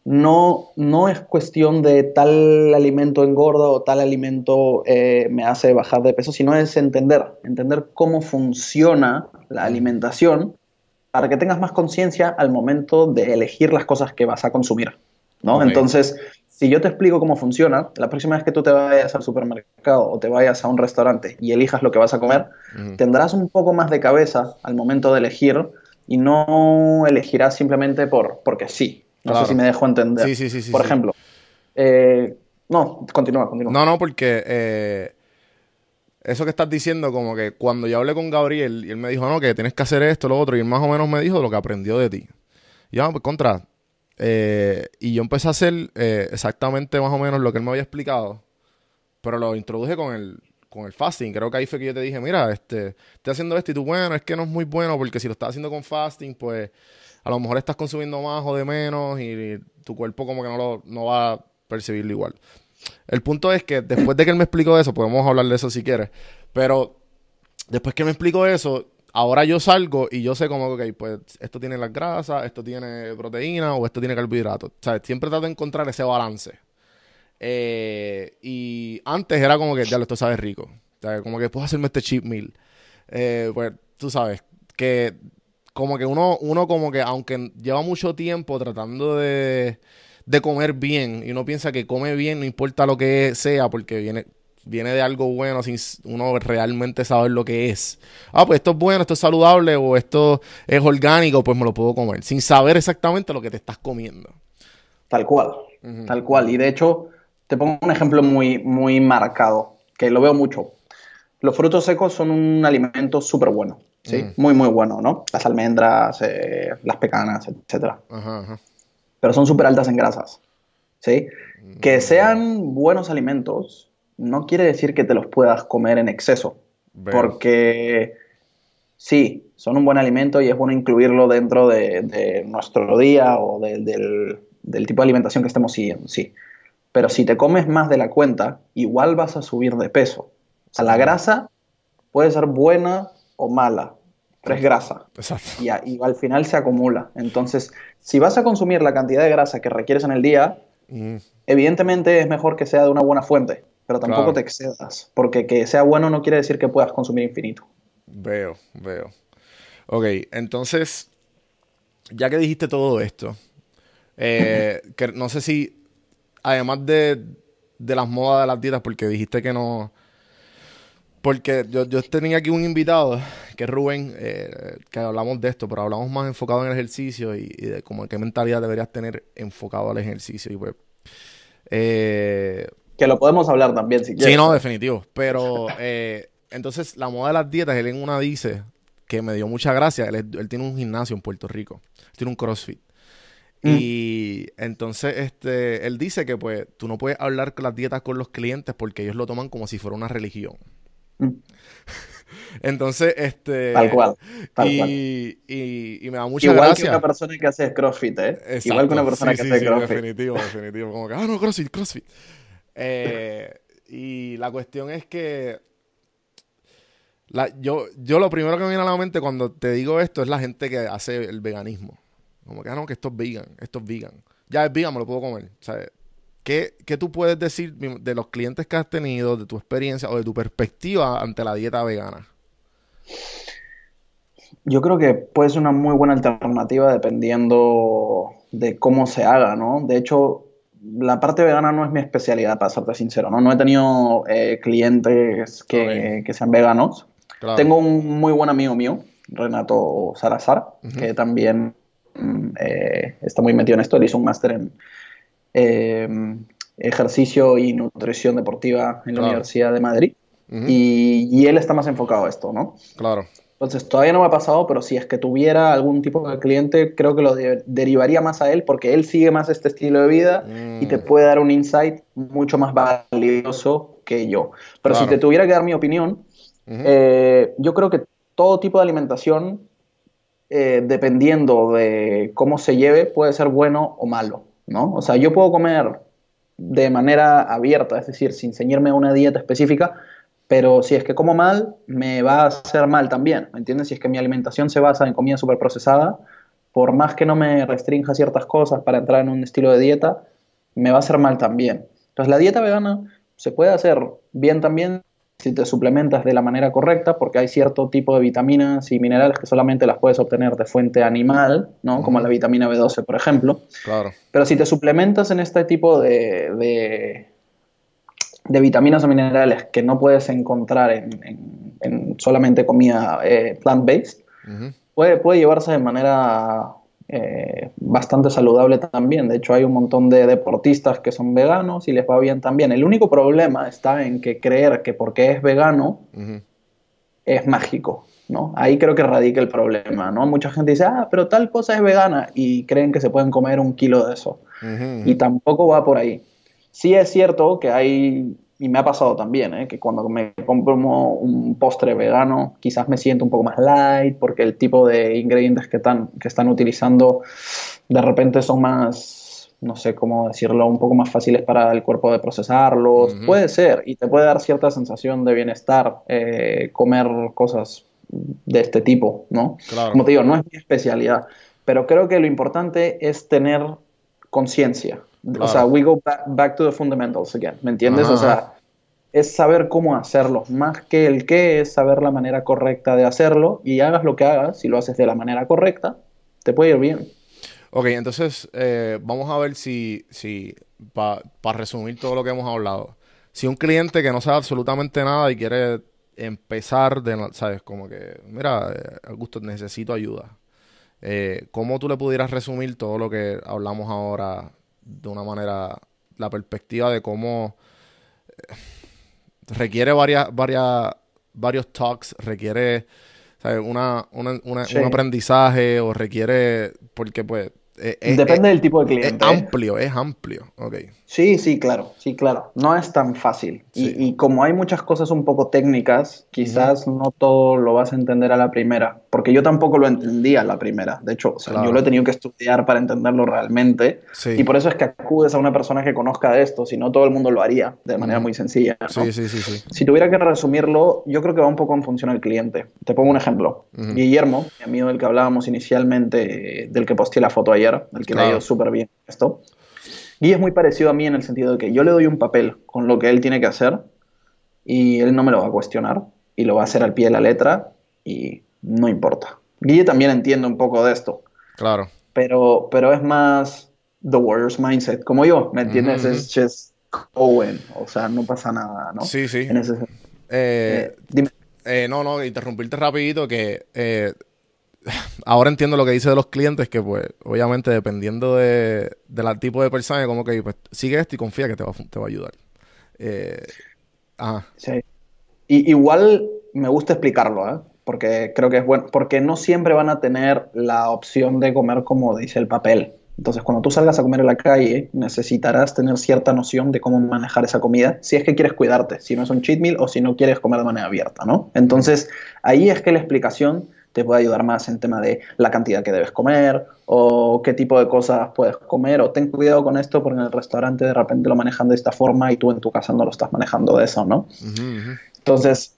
no, no es cuestión de tal alimento engorda o tal alimento eh, me hace bajar de peso, sino es entender, entender cómo funciona la alimentación para que tengas más conciencia al momento de elegir las cosas que vas a consumir, ¿no? Entonces, si yo te explico cómo funciona, la próxima vez que tú te vayas al supermercado o te vayas a un restaurante y elijas lo que vas a comer, tendrás un poco más de cabeza al momento de elegir y no elegirás simplemente por, porque sí. No Claro. sé si me dejo entender. Sí, sí, sí, sí, por sí. ejemplo, eh, no, continúa, continúa. No, no, porque eh, eso que estás diciendo, como que cuando yo hablé con Gabriel y él me dijo, no, que tienes que hacer esto, lo otro, y él más o menos me dijo lo que aprendió de ti. Y yo, ah, pues contra. Eh, y yo empecé a hacer eh, exactamente más o menos lo que él me había explicado, pero lo introduje con el, con el fasting. Creo que ahí fue que yo te dije, mira, este, estoy haciendo esto y tú, bueno, es que no es muy bueno porque si lo estás haciendo con fasting, pues a lo mejor estás consumiendo más o de menos y tu cuerpo como que no, lo, no va a percibirlo igual. El punto es que después de que él me explicó eso, podemos hablar de eso si quieres, pero después que me explicó eso, ahora yo salgo y yo sé como, ok, pues esto tiene las grasas, esto tiene proteína o esto tiene carbohidratos. O sea, siempre trato de encontrar ese balance. Eh, y antes era como que, ya lo esto sabe rico. O sea, como que puedo hacerme este cheap meal. Eh, pues tú sabes, que como que uno, uno como que, aunque lleva mucho tiempo tratando de, de comer bien, y uno piensa que come bien, no importa lo que sea, porque viene, viene de algo bueno sin uno realmente saber lo que es. Ah, pues esto es bueno, esto es saludable o esto es orgánico, pues me lo puedo comer, sin saber exactamente lo que te estás comiendo. Tal cual, tal cual. Y de hecho, te pongo un ejemplo muy, muy marcado, que lo veo mucho. Los frutos secos son un alimento súper bueno, ¿sí? Mm. Muy, muy bueno, ¿no? Las almendras, eh, las pecanas, etc. Pero son súper altas en grasas, ¿sí? Que mm. sean buenos alimentos no quiere decir que te los puedas comer en exceso. Porque sí, son un buen alimento y es bueno incluirlo dentro de, nuestro día o del, tipo de alimentación que estemos siguiendo, sí. Pero si te comes más de la cuenta, igual vas a subir de peso. O sea, la grasa puede ser buena o mala, pero es grasa. Exacto. Y, al final se acumula. Entonces, si vas a consumir la cantidad de grasa que requieres en el día, mm. evidentemente es mejor que sea de una buena fuente pero tampoco te excedas, porque que sea bueno no quiere decir que puedas consumir infinito. Veo, veo. Ok, entonces, ya que dijiste todo esto, eh, que no sé si, además de, de, las modas de las dietas, porque dijiste que no... Porque yo, yo tenía aquí un invitado, que es Rubén, eh, que hablamos de esto, pero hablamos más enfocado en el ejercicio y, y de cómo qué mentalidad deberías tener enfocado al ejercicio. Y pues, eh, que lo podemos hablar también si quieres. Sí, no, definitivo. Pero eh, entonces la moda de las dietas, él en una dice que me dio mucha gracia. Él, tiene un gimnasio en Puerto Rico. Tiene un CrossFit. Mm. Y entonces este, él dice que pues tú no puedes hablar las dietas con los clientes porque ellos lo toman como si fuera una religión. Mm. Entonces, este. Tal cual. Tal y, cual. Y, y, me da mucha Igual que una persona que hace CrossFit, ¿eh? Igual que una persona que hace sí, CrossFit. Definitivo, definitivo. Como que, ah, no, CrossFit, CrossFit. Eh, y la cuestión es que yo, yo lo primero que me viene a la mente cuando te digo esto es la gente que hace el veganismo. Como que, ah, no, que esto es vegan, esto es vegan. Ya es vegan, me lo puedo comer. ¿qué, ¿Qué tú puedes decir de los clientes que has tenido, de tu experiencia o de tu perspectiva ante la dieta vegana? Yo creo que puede ser una muy buena alternativa dependiendo de cómo se haga, ¿no? De hecho, la parte vegana no es mi especialidad, para serte sincero, ¿no? No he tenido eh, clientes que, sean veganos. Tengo un muy buen amigo mío, Renato Salazar, que también eh, está muy metido en esto. Él hizo un máster en em, ejercicio y nutrición deportiva en la Universidad de Madrid. y, y, él está más enfocado a esto, ¿no? Claro. Entonces, todavía no me ha pasado, pero si es que tuviera algún tipo de cliente, creo que lo derivaría más a él porque él sigue más este estilo de vida y te mm. puede dar un insight mucho más valioso que yo. Pero si te tuviera que dar mi opinión, eh, yo creo que todo tipo de alimentación, eh, dependiendo de cómo se lleve, puede ser bueno o malo, ¿no? O sea, yo puedo comer de manera abierta, es decir, sin ceñirme a una dieta específica, pero si es que como mal, me va a hacer mal también, ¿me entiendes? Si es que mi alimentación se basa en comida súper procesada, por más que no me restrinja ciertas cosas para entrar en un estilo de dieta, me va a hacer mal también. Entonces la dieta vegana se puede hacer bien también si te suplementas de la manera correcta, porque hay cierto tipo de vitaminas y minerales que solamente las puedes obtener de fuente animal, ¿no? Como la vitamina B12, por ejemplo. Claro. Pero si te suplementas en este tipo de, de vitaminas o minerales que no puedes encontrar en, solamente comida eh, plant-based, puede, puede llevarse de manera eh, bastante saludable también. De hecho, hay un montón de deportistas que son veganos y les va bien también. El único problema está en que creer que porque es vegano es mágico. ¿no? Ahí creo que radica el problema, ¿no? Mucha gente dice, ah, pero tal cosa es vegana y creen que se pueden comer un kilo de eso. Y tampoco va por ahí. Sí es cierto que hay, y me ha pasado también, ¿eh? que cuando me compro un postre vegano, quizás me siento un poco más light, porque el tipo de ingredientes que, están, que están utilizando de repente son más, no sé cómo decirlo, un poco más fáciles para el cuerpo de procesarlos. Puede ser, y te puede dar cierta sensación de bienestar eh, comer cosas de este tipo, ¿no? Como te digo, no es mi especialidad, pero creo que lo importante es tener conciencia o sea, we go back, to the fundamentals again, ¿me entiendes? O sea, es saber cómo hacerlo, más que el qué, es saber la manera correcta de hacerlo y hagas lo que hagas, si lo haces de la manera correcta, te puede ir bien. Ok, entonces eh, vamos a ver si, si para resumir todo lo que hemos hablado, si un cliente que no sabe absolutamente nada y quiere empezar de, ¿sabes? Como que, mira, eh, Augusto, necesito ayuda. Eh, ¿cómo tú le pudieras resumir todo lo que hablamos ahora de una manera, la perspectiva de cómo requiere varias, varias, varios talks, requiere ¿sabes? Una, una- una- Sí. un aprendizaje o requiere, porque pues eh, eh, Depende eh, del tipo de es cliente. ¿eh? amplio, es amplio, ok. Sí, sí, claro, sí, claro. No es tan fácil. Y, Sí. y como hay muchas cosas un poco técnicas, quizás no todo lo vas a entender a la primera, porque yo tampoco lo entendía la primera. De hecho, o sea, Claro. yo lo he tenido que estudiar para entenderlo realmente. Sí. Y por eso es que acudes a una persona que conozca de esto, si no todo el mundo lo haría de manera muy sencilla. ¿no? Sí, sí, sí, sí. Si tuviera que resumirlo, yo creo que va un poco en función al cliente. Te pongo un ejemplo. Guillermo, mi amigo del que hablábamos inicialmente, del que posté la foto ayer, del que le ha Claro. ido súper bien esto. Guille es muy parecido a mí en el sentido de que yo le doy un papel con lo que él tiene que hacer y él no me lo va a cuestionar y lo va a hacer al pie de la letra y no importa. Guille también entiende un poco de esto, Claro. pero, pero es más The Warriors Mindset, como yo, ¿me entiendes? Es just going, o sea, no pasa nada, ¿no? Sí, sí. En ese- Eh, eh, dime. eh, no, no, interrumpirte rapidito que eh, ahora entiendo lo que dice de los clientes que pues obviamente dependiendo de, del tipo de persona como que pues sigue esto y confía que te va, te va a ayudar. Eh, ajá, Sí. Y, igual me gusta explicarlo, ¿eh? Porque creo que es bueno, porque no siempre van a tener la opción de comer como dice el papel. Entonces, cuando tú salgas a comer en la calle, necesitarás tener cierta noción de cómo manejar esa comida, si es que quieres cuidarte, si no es un cheat meal o si no quieres comer de manera abierta, ¿no? Entonces, ahí es que la explicación te puede ayudar más en tema de la cantidad que debes comer o qué tipo de cosas puedes comer o ten cuidado con esto porque en el restaurante de repente lo manejan de esta forma y tú en tu casa no lo estás manejando de eso, ¿no? Entonces,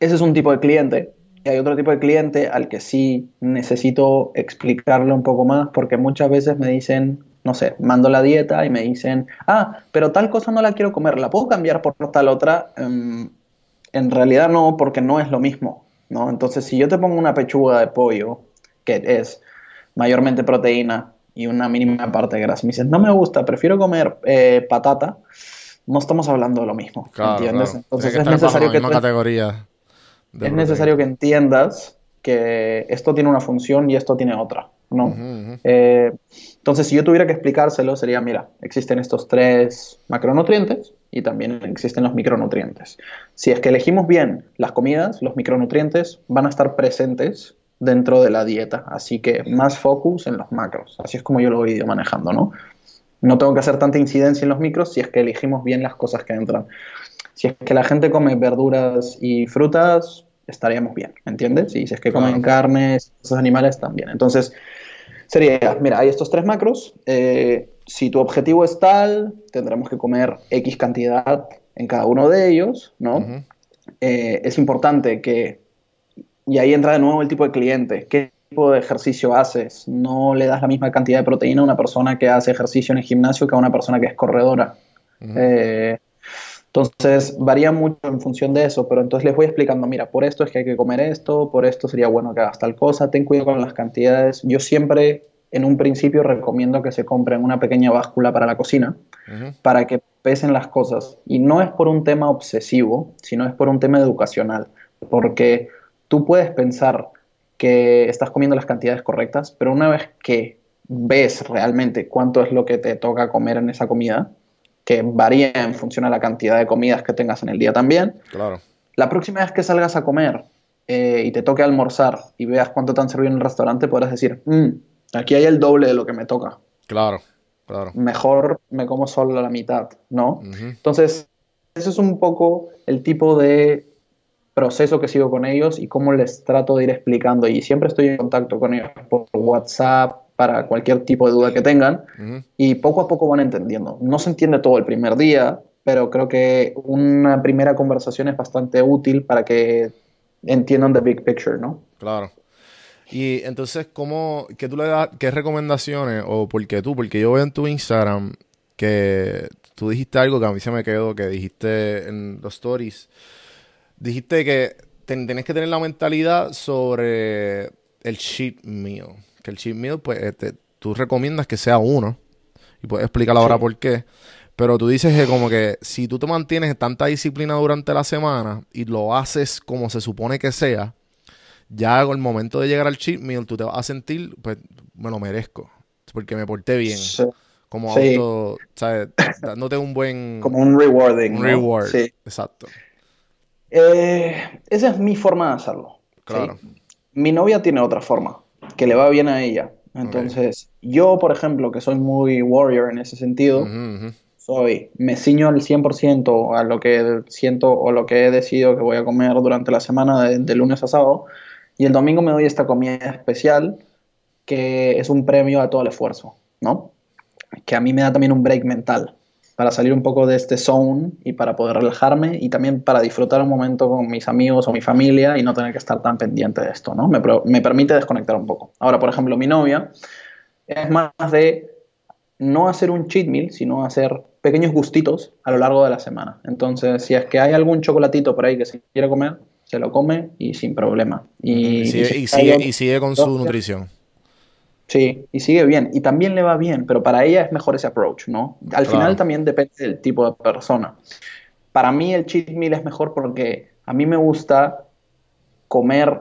ese es un tipo de cliente. Y hay otro tipo de cliente al que sí necesito explicarle un poco más porque muchas veces me dicen, no sé, mando la dieta y me dicen, ah, pero tal cosa no la quiero comer, ¿la puedo cambiar por tal otra? Em, en realidad no, porque no es lo mismo, ¿no? Entonces, si yo te pongo una pechuga de pollo, que es mayormente proteína y una mínima parte de grasa, y me dices, no me gusta, prefiero comer eh, patata, no estamos hablando de lo mismo, Claro, ¿entiendes? claro. Entonces es que bajo necesario la misma categoría de es necesario que entiendas que esto tiene una función y esto tiene otra, ¿no? Eh, entonces, si yo tuviera que explicárselo, sería, mira, existen estos tres macronutrientes y también existen los micronutrientes. Si es que elegimos bien las comidas, los micronutrientes van a estar presentes dentro de la dieta, así que más focus en los macros. Así es como yo lo he ido manejando, ¿no? No tengo que hacer tanta incidencia en los micros si es que elegimos bien las cosas que entran. Si es que la gente come verduras y frutas, estaríamos bien, ¿me entiendes? Y si es que comen Claro. carnes, esos animales también. Entonces, sería, mira, hay estos tres macros. eh, si tu objetivo es tal, tendremos que comer X cantidad en cada uno de ellos, ¿no? Eh, es importante que, y ahí entra de nuevo el tipo de cliente, qué tipo de ejercicio haces. No le das la misma cantidad de proteína a una persona que hace ejercicio en el gimnasio que a una persona que es corredora. Eh, entonces, varía mucho en función de eso, pero entonces les voy explicando, mira, por esto es que hay que comer esto, por esto sería bueno que hagas tal cosa, ten cuidado con las cantidades. Yo siempre, en un principio, recomiendo que se compren una pequeña báscula para la cocina, para que pesen las cosas. Y no es por un tema obsesivo, sino es por un tema educacional, porque tú puedes pensar que estás comiendo las cantidades correctas, pero una vez que ves realmente cuánto es lo que te toca comer en esa comida, que varía en función a la cantidad de comidas que tengas en el día también, Claro. la próxima vez que salgas a comer eh, y te toque almorzar y veas cuánto te han servido en el restaurante, podrás decir, "Mm, aquí hay el doble de lo que me toca. Claro. Claro. Mejor me como solo la mitad, ¿no? Entonces, eso es un poco el tipo de proceso que sigo con ellos y cómo les trato de ir explicando. Y siempre estoy en contacto con ellos por WhatsApp para cualquier tipo de duda que tengan y poco a poco van entendiendo. No se entiende todo el primer día, pero creo que una primera conversación es bastante útil para que entiendan the big picture, ¿no? Claro. Y entonces, ¿cómo, qué tú le das, qué recomendaciones o por qué tú? Porque yo veo en tu Instagram que tú dijiste algo que a mí se me quedó, que dijiste en los stories, dijiste que ten- tenés que tener la mentalidad sobre el cheat meal. Que el cheat meal, pues, este, tú recomiendas que sea uno, y puedes explicar ahora Sí. por qué. Pero tú dices que como que si tú te mantienes tanta disciplina durante la semana y lo haces como se supone que sea, ya el momento de llegar al cheat meal tú te vas a sentir, pues me lo merezco, porque me porté bien. Sí. Como Sí. auto, ¿sabes? Dándote un buen Como un rewarding. un ¿no? reward. Sí. Exacto. Eh, esa es mi forma de hacerlo. Claro. Mi novia tiene otra forma, que le va bien a ella. Entonces, yo, por ejemplo, que soy muy warrior en ese sentido, soy, me ciño al 100% a lo que siento o lo que he decidido que voy a comer durante la semana de, de lunes a sábado, y el domingo me doy esta comida especial que es un premio a todo el esfuerzo, ¿no? Que a mí me da también un break mental para salir un poco de este zone y para poder relajarme y también para disfrutar un momento con mis amigos o mi familia y no tener que estar tan pendiente de esto, ¿no? Me, pro- me permite desconectar un poco. Ahora, por ejemplo, mi novia es más de no hacer un cheat meal, sino hacer pequeños gustitos a lo largo de la semana. Entonces, si es que hay algún chocolatito por ahí que se quiere comer, se lo come y sin problema. Y, Y, sigue, si y, hay sigue, otro- y sigue con su nutrición. Sí, y sigue bien. Y también le va bien, pero para ella es mejor ese approach, ¿no? Al Claro. final también depende del tipo de persona. Para mí el cheat meal es mejor porque a mí me gusta comer,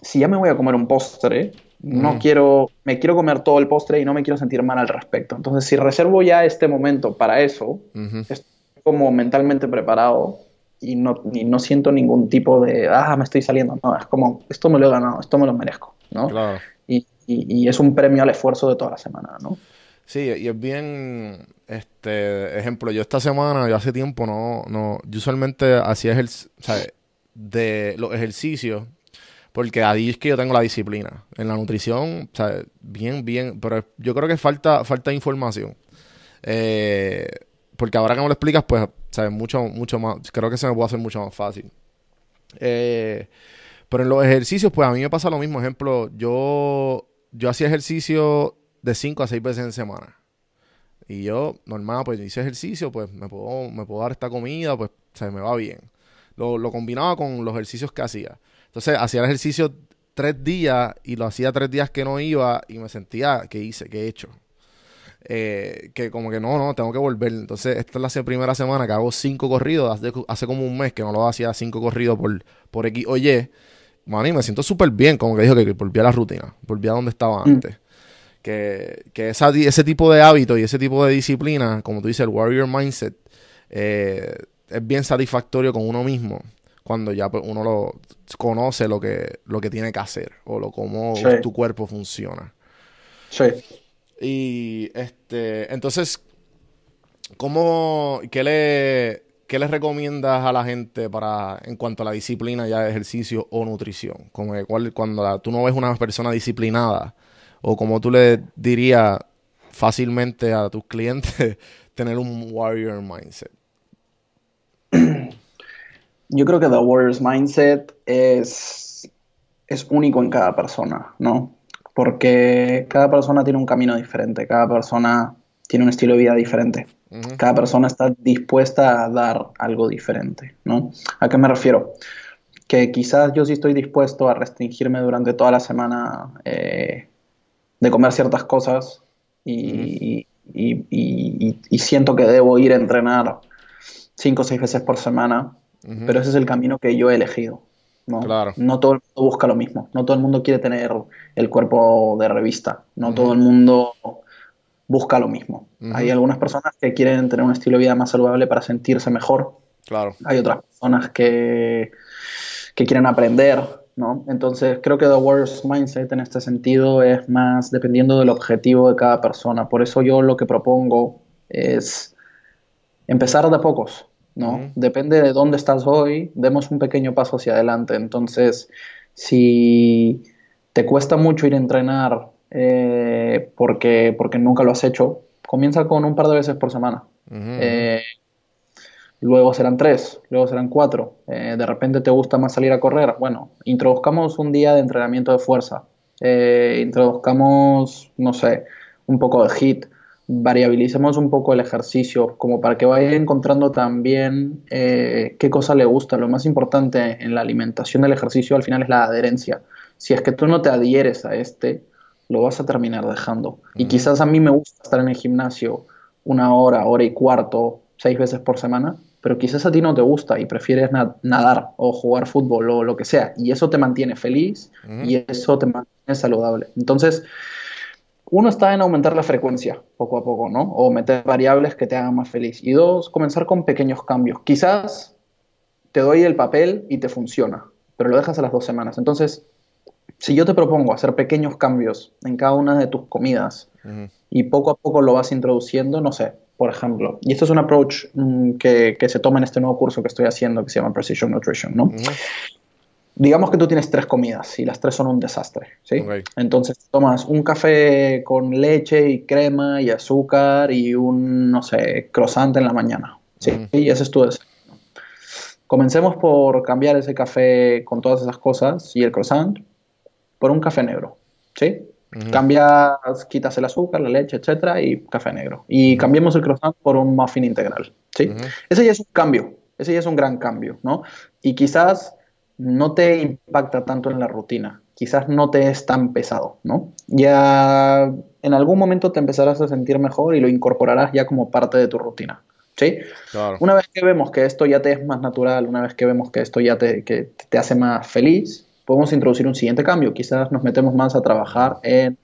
si ya me voy a comer un postre, no Mm. quiero, me quiero comer todo el postre y no me quiero sentir mal al respecto. Entonces, si reservo ya este momento para eso, Ujú. estoy como mentalmente preparado y no, y no siento ningún tipo de, ah, me estoy saliendo. No, es como, esto me lo he ganado, esto me lo merezco, ¿no? Claro. Y, es un premio al esfuerzo de toda la semana, ¿no? Sí, y es bien, este, ejemplo, yo esta semana, yo hace tiempo no, no, yo usualmente hacía ejerc- o sea, de los ejercicios, porque ahí es que yo tengo la disciplina. En la nutrición, o sea, bien, bien, pero yo creo que falta, falta información. Eh, porque ahora que me lo explicas, pues, sabes, mucho, mucho más, creo que se me puede hacer mucho más fácil. Eh, pero en los ejercicios, pues a mí me pasa lo mismo. Ejemplo, yo, yo hacía ejercicio de 5 a 6 veces en semana. Y yo, normal, pues hice ejercicio, pues me puedo, me puedo dar esta comida, pues se me va bien. Lo, lo combinaba con los ejercicios que hacía. Entonces, hacía el ejercicio tres días y lo hacía tres días que no iba y me sentía que hice, que he hecho. Eh, que como que no, no, tengo que volver. Entonces, esta es la primera semana que hago cinco corridos. Hace, hace como un mes que no lo hacía cinco corridos por, por X o Y. Man, y me siento súper bien, como que dijo que, que volví a la rutina, volví a donde estaba Mm. antes. Que, que esa ese tipo de hábito y ese tipo de disciplina, como tú dices, el warrior mindset, eh, es bien satisfactorio con uno mismo cuando ya pues, uno lo conoce lo que, lo que tiene que hacer o lo cómo Sí. tu cuerpo funciona. Sí. Y este, entonces, ¿cómo, qué le, qué le recomiendas a la gente para, en cuanto a la disciplina ya de ejercicio o nutrición? Como que cuál- cuando la- tú no ves una persona disciplinada, o como tú le dirías fácilmente a tus clientes, tener un warrior mindset. Yo creo que The Warrior's Mindset es, es único en cada persona, ¿no? Porque cada persona tiene un camino diferente, cada persona tiene un estilo de vida diferente, Cada persona está dispuesta a dar algo diferente, ¿no? ¿A qué me refiero? Que quizás yo sí estoy dispuesto a restringirme durante toda la semana eh, de comer ciertas cosas y, y- y- y- y siento que debo ir a entrenar cinco o seis veces por semana pero ese es el camino que yo he elegido. ¿no? Claro. no todo el mundo busca lo mismo, no todo el mundo quiere tener el cuerpo de revista, no todo el mundo busca lo mismo. Hay algunas personas que quieren tener un estilo de vida más saludable para sentirse mejor, Claro. hay otras personas que, que quieren aprender, ¿no? Entonces creo que The Warrior's Mindset en este sentido es más dependiendo del objetivo de cada persona. Por eso yo lo que propongo es empezar de pocos, ¿no? Depende de dónde estás hoy, demos un pequeño paso hacia adelante. Entonces, si te cuesta mucho ir a entrenar eh, porque, porque nunca lo has hecho, comienza con un par de veces por semana. Eh, luego serán tres, luego serán cuatro. Eh, de repente te gusta más salir a correr. Bueno, introduzcamos un día de entrenamiento de fuerza. Introduzcamos, no sé, un poco de HIIT. Variabilicemos un poco el ejercicio, como para que vaya encontrando también qué cosa le gusta. Lo más importante en la alimentación del ejercicio al final es la adherencia. Si es que tú no te adhieres a este, lo vas a terminar dejando. Y Ujú. quizás a mí me gusta estar en el gimnasio una hora, hora y cuarto, seis veces por semana, pero quizás a ti no te gusta y prefieres nadar o jugar fútbol o lo que sea, y eso te mantiene feliz y eso te mantiene saludable. Entonces, uno está en aumentar la frecuencia poco a poco, ¿no? O meter variables que te hagan más feliz. Y dos, comenzar con pequeños cambios. Quizás te doy el papel y te funciona, pero lo dejas a las dos semanas. Entonces, si yo te propongo hacer pequeños cambios en cada una de tus comidas y poco a poco lo vas introduciendo, no sé, por ejemplo, y esto es un approach mm, que, se toma en este nuevo curso que estoy haciendo que se llama Precision Nutrition, ¿no? digamos que tú tienes tres comidas y las tres son un desastre, ¿sí? Entonces tomas un café con leche y crema y azúcar y un, no sé, croissant en la mañana, ¿sí? Y ese es tu desayuno. Comencemos por cambiar ese café con todas esas cosas y el croissant por un café negro, ¿sí? Cambias, quitas el azúcar, la leche, etcétera, y café negro. Y cambiemos el croissant por un muffin integral, ¿sí? Ese ya es un cambio, ese ya es un gran cambio, ¿no? Y quizás no te impacta tanto en la rutina, quizás no te es tan pesado, ¿no? Ya en algún momento te empezarás a sentir mejor y lo incorporarás ya como parte de tu rutina, ¿sí? Una vez que vemos que esto ya te es más natural, una vez que vemos que esto ya te, te hace más feliz, podemos introducir un siguiente cambio. Quizás nos metemos más a trabajar en,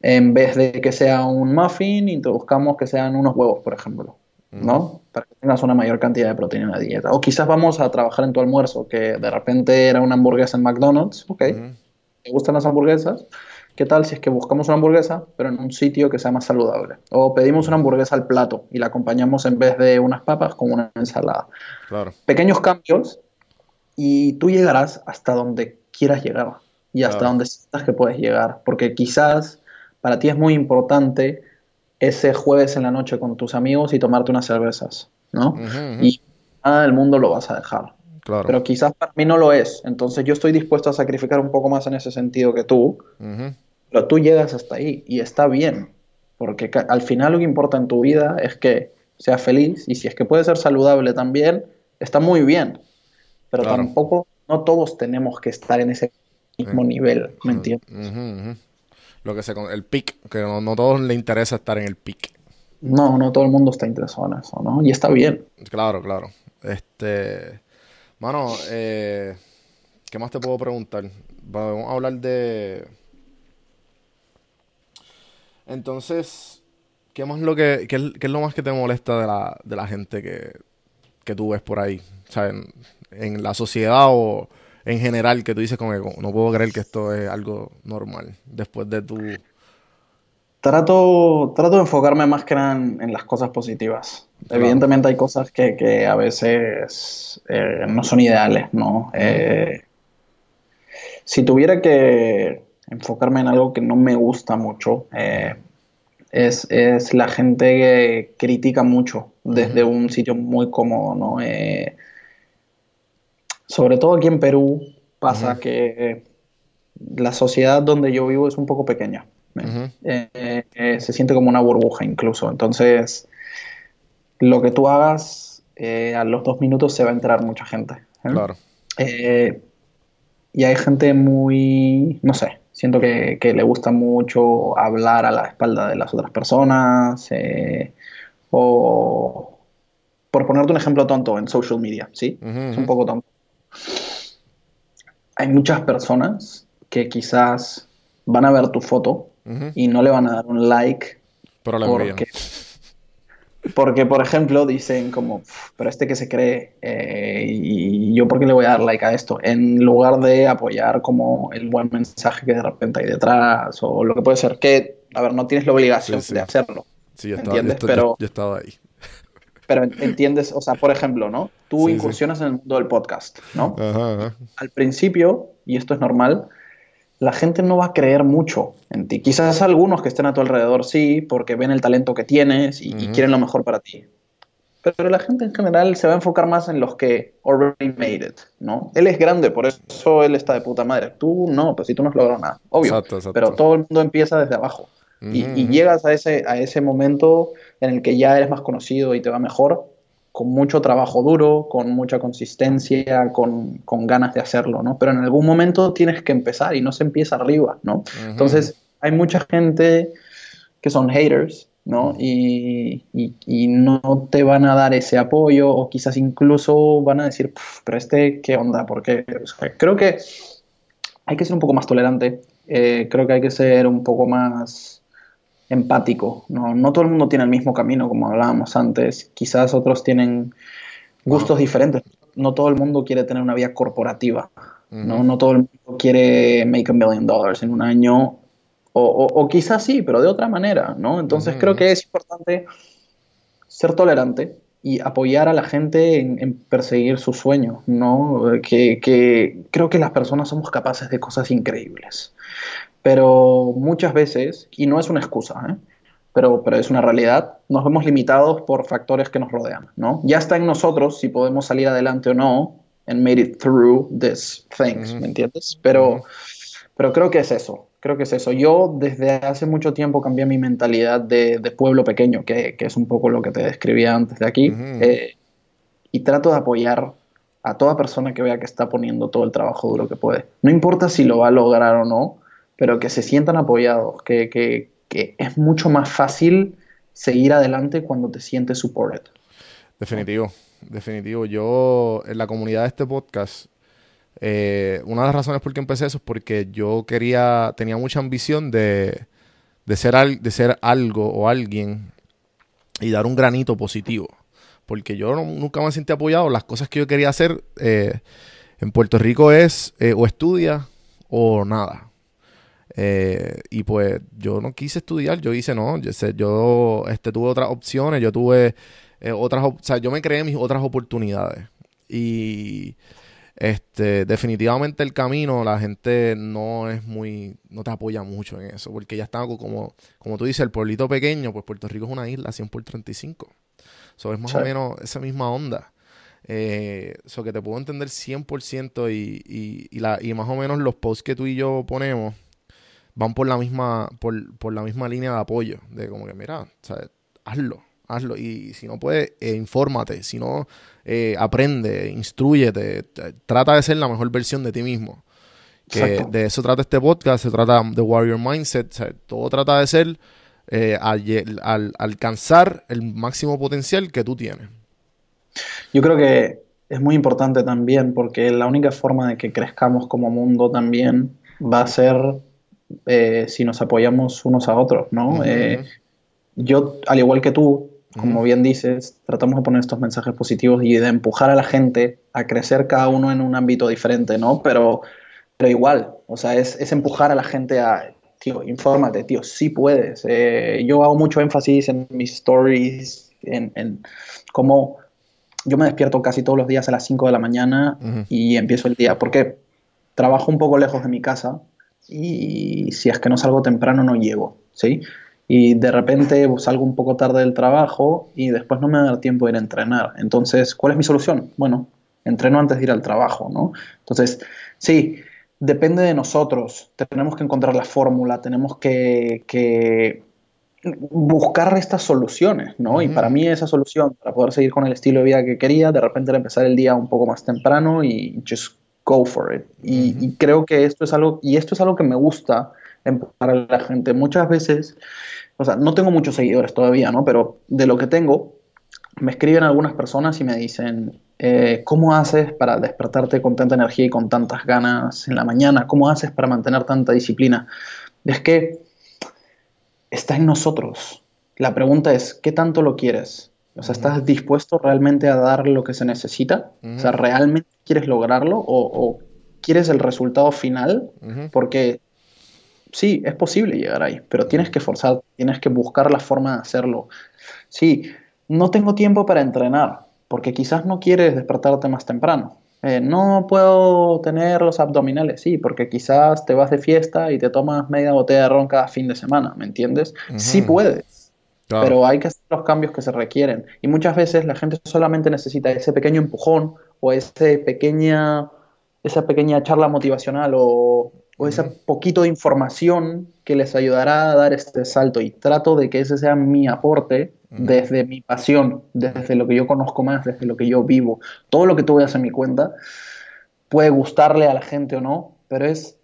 en vez de que sea un muffin, introduzcamos que sean unos huevos, por ejemplo. ¿no? Para que tengas una mayor cantidad de proteína en la dieta. O quizás vamos a trabajar en tu almuerzo, que de repente era una hamburguesa en McDonald's, ok, ¿te gustan las hamburguesas? ¿Qué tal si es que buscamos una hamburguesa, pero en un sitio que sea más saludable? O pedimos una hamburguesa al plato y la acompañamos en vez de unas papas con una ensalada. Claro. Pequeños cambios y tú llegarás hasta donde quieras llegar y hasta donde sientas que puedes llegar. Porque quizás para ti es muy importante ese jueves en la noche con tus amigos y tomarte unas cervezas, ¿no? Y nada del mundo lo vas a dejar. Claro. Pero quizás para mí no lo es. Entonces yo estoy dispuesto a sacrificar un poco más en ese sentido que tú. Pero tú llegas hasta ahí y está bien. Porque al final lo que importa en tu vida es que seas feliz y si es que puedes ser saludable también, está muy bien. Pero tampoco, no todos tenemos que estar en ese mismo nivel, ¿me entiendes? lo que se el pic, que no, no todos les interesa estar en el pic. No, no todo el mundo está interesado en eso, ¿no? Y está bien. Claro, claro. Este, mano, eh, ¿qué más te puedo preguntar? Vamos a hablar de. Entonces, ¿qué más lo que, qué, es lo más que te molesta de la, de la gente que, que tú ves por ahí? Sea, en, la sociedad o en general que tú dices como que no puedo creer que esto es algo normal después de tu... Trato, trato de enfocarme más que nada en, las cosas positivas. Evidentemente hay cosas que, a veces eh, no son ideales, ¿no? Eh, si tuviera que enfocarme en algo que no me gusta mucho, eh, es, la gente que critica mucho desde un sitio muy cómodo, ¿no? Sobre todo aquí en Perú pasa que la sociedad donde yo vivo es un poco pequeña. Eh, eh, se siente como una burbuja incluso. Entonces, lo que tú hagas, eh, a los dos minutos se va a enterar mucha gente. Claro. y hay gente muy, no sé, siento que, que, le gusta mucho hablar a la espalda de las otras personas o, por ponerte un ejemplo tonto, en social media, ¿sí? Es un poco tonto hay muchas personas que quizás van a ver tu foto y no le van a dar un like porque, porque, por ejemplo, dicen como, pero este que se cree, eh, y yo por qué le voy a dar like a esto, en lugar de apoyar como el buen mensaje que de repente hay detrás, o lo que puede ser que, a ver, no tienes la obligación de hacerlo. Sí, yo estaba, ¿entiendes? pero, yo estaba ahí pero entiendes, o sea, por ejemplo, ¿no? Tú incursionas en el mundo del podcast, ¿no? Al principio, y esto es normal, la gente no va a creer mucho en ti. Quizás algunos que estén a tu alrededor sí, porque ven el talento que tienes y, quieren lo mejor para ti. Pero la gente en general se va a enfocar más en los que already made it, ¿no? Él es grande, por eso él está de puta madre. Tú no, pues si tú no has logrado nada, obvio. Pero todo el mundo empieza desde abajo. y, y, llegas a ese, a ese momento en el que ya eres más conocido y te va mejor, con mucho trabajo duro, con mucha consistencia, con, ganas de hacerlo, ¿no? Pero en algún momento tienes que empezar y no se empieza arriba, ¿no? Entonces, hay mucha gente que son haters ¿no? Y, y, no te van a dar ese apoyo o quizás incluso van a decir, pero este, ¿qué onda? Porque creo que hay que ser un poco más tolerante, eh, creo que hay que ser un poco más empático, ¿no? No todo el mundo tiene el mismo camino, como hablábamos antes, quizás otros tienen gustos diferentes, no todo el mundo quiere tener una vida corporativa, ¿no? No todo el mundo quiere make a million dollars en un año o, quizás sí, pero de otra manera, ¿no? Entonces creo que es importante ser tolerante y apoyar a la gente en, perseguir sus sueños, ¿no? Que, creo que las personas somos capaces de cosas increíbles. Pero muchas veces, y no es una excusa, ¿eh? pero, pero es una realidad, nos vemos limitados por factores que nos rodean, ¿no? Ya está en nosotros si podemos salir adelante o no and made it through these things, ¿me entiendes? Pero, pero creo que es eso, creo que es eso. Yo desde hace mucho tiempo cambié mi mentalidad de, pueblo pequeño, que, es un poco lo que te describía antes de aquí, eh, y trato de apoyar a toda persona que vea que está poniendo todo el trabajo duro que puede. No importa si lo va a lograr o no, pero que se sientan apoyados, que, es mucho más fácil seguir adelante cuando te sientes supported. Definitivo, definitivo. Yo en la comunidad de este podcast eh, una de las razones por qué empecé eso es porque yo quería, tenía mucha ambición de, ser, de ser algo o alguien y dar un granito positivo. Porque yo nunca me sentí apoyado. Las cosas que yo quería hacer eh, en Puerto Rico es eh, o estudia o nada. Y pues yo no quise estudiar, yo hice no, yo, yo este, tuve otras opciones, yo tuve otras, o sea, yo me creé mis otras oportunidades. Y este, definitivamente el camino, la gente no es muy, no te apoya mucho en eso, porque ya está como, como tú dices, el pueblito pequeño, pues Puerto Rico es una isla, 100 por 35. Eso es más o menos esa misma onda. Eso eh, que te puedo entender 100% y, y, y, la, y más o menos los posts que tú y yo ponemos van por la misma, por, por la misma línea de apoyo, de como que mira, hazlo, hazlo. Y si no puedes, eh, infórmate. Si no, eh, aprende, instruyete, trata de ser la mejor versión de ti mismo. Que de eso trata este podcast, se trata de Warrior Mindset, todo trata de ser eh, al, alcanzar el máximo potencial que tú tienes. Yo creo que es muy importante también porque la única forma de que crezcamos como mundo también va a ser si nos apoyamos unos a otros, ¿no? yo, al igual que tú, como bien dices, tratamos de poner estos mensajes positivos y de empujar a la gente a crecer cada uno en un ámbito diferente, ¿no? Pero, pero igual, o sea, es, es empujar a la gente a, tío, infórmate, tío, sí puedes. Eh, yo hago mucho énfasis en mis stories, en, en, cómo yo me despierto casi todos los días a las 5 de la mañana y empiezo el día, porque trabajo un poco lejos de mi casa y si es que no salgo temprano no llego, ¿sí? y de repente salgo un poco tarde del trabajo y después no me da tiempo de ir a entrenar. Entonces, ¿cuál es mi solución? Bueno, entreno antes de ir al trabajo, ¿no? Entonces, sí, depende de nosotros. Tenemos que encontrar la fórmula, tenemos que, buscar estas soluciones, ¿no? Y para mí esa solución, para poder seguir con el estilo de vida que quería, de repente era empezar el día un poco más temprano y just go for it. Y, y creo que esto es algo, y esto es algo que me gusta empujar a la gente. Muchas veces o sea, no tengo muchos seguidores todavía, ¿no? Pero de lo que tengo, me escriben algunas personas y me dicen, eh, ¿cómo haces para despertarte con tanta energía y con tantas ganas en la mañana? ¿Cómo haces para mantener tanta disciplina? Es que está en nosotros. La pregunta es, ¿qué tanto lo quieres? O sea, ¿estás dispuesto realmente a dar lo que se necesita? O sea, ¿realmente quieres lograrlo o, quieres el resultado final? Porque sí, es posible llegar ahí, pero tienes que forzar, tienes que buscar la forma de hacerlo. Sí, no tengo tiempo para entrenar, porque quizás no quieres despertarte más temprano. Eh, no puedo tener los abdominales, sí, porque quizás te vas de fiesta y te tomas media botella de ron cada fin de semana, ¿me entiendes? Sí puedes, pero hay que hacer los cambios que se requieren. Y muchas veces la gente solamente necesita ese pequeño empujón o ese pequeña, esa pequeña charla motivacional o o ese poquito de información que les ayudará a dar este salto y trato de que ese sea mi aporte desde mi pasión, desde lo que yo conozco más, desde lo que yo vivo. Todo lo que tú veas en mi cuenta puede gustarle a la gente o no, pero es,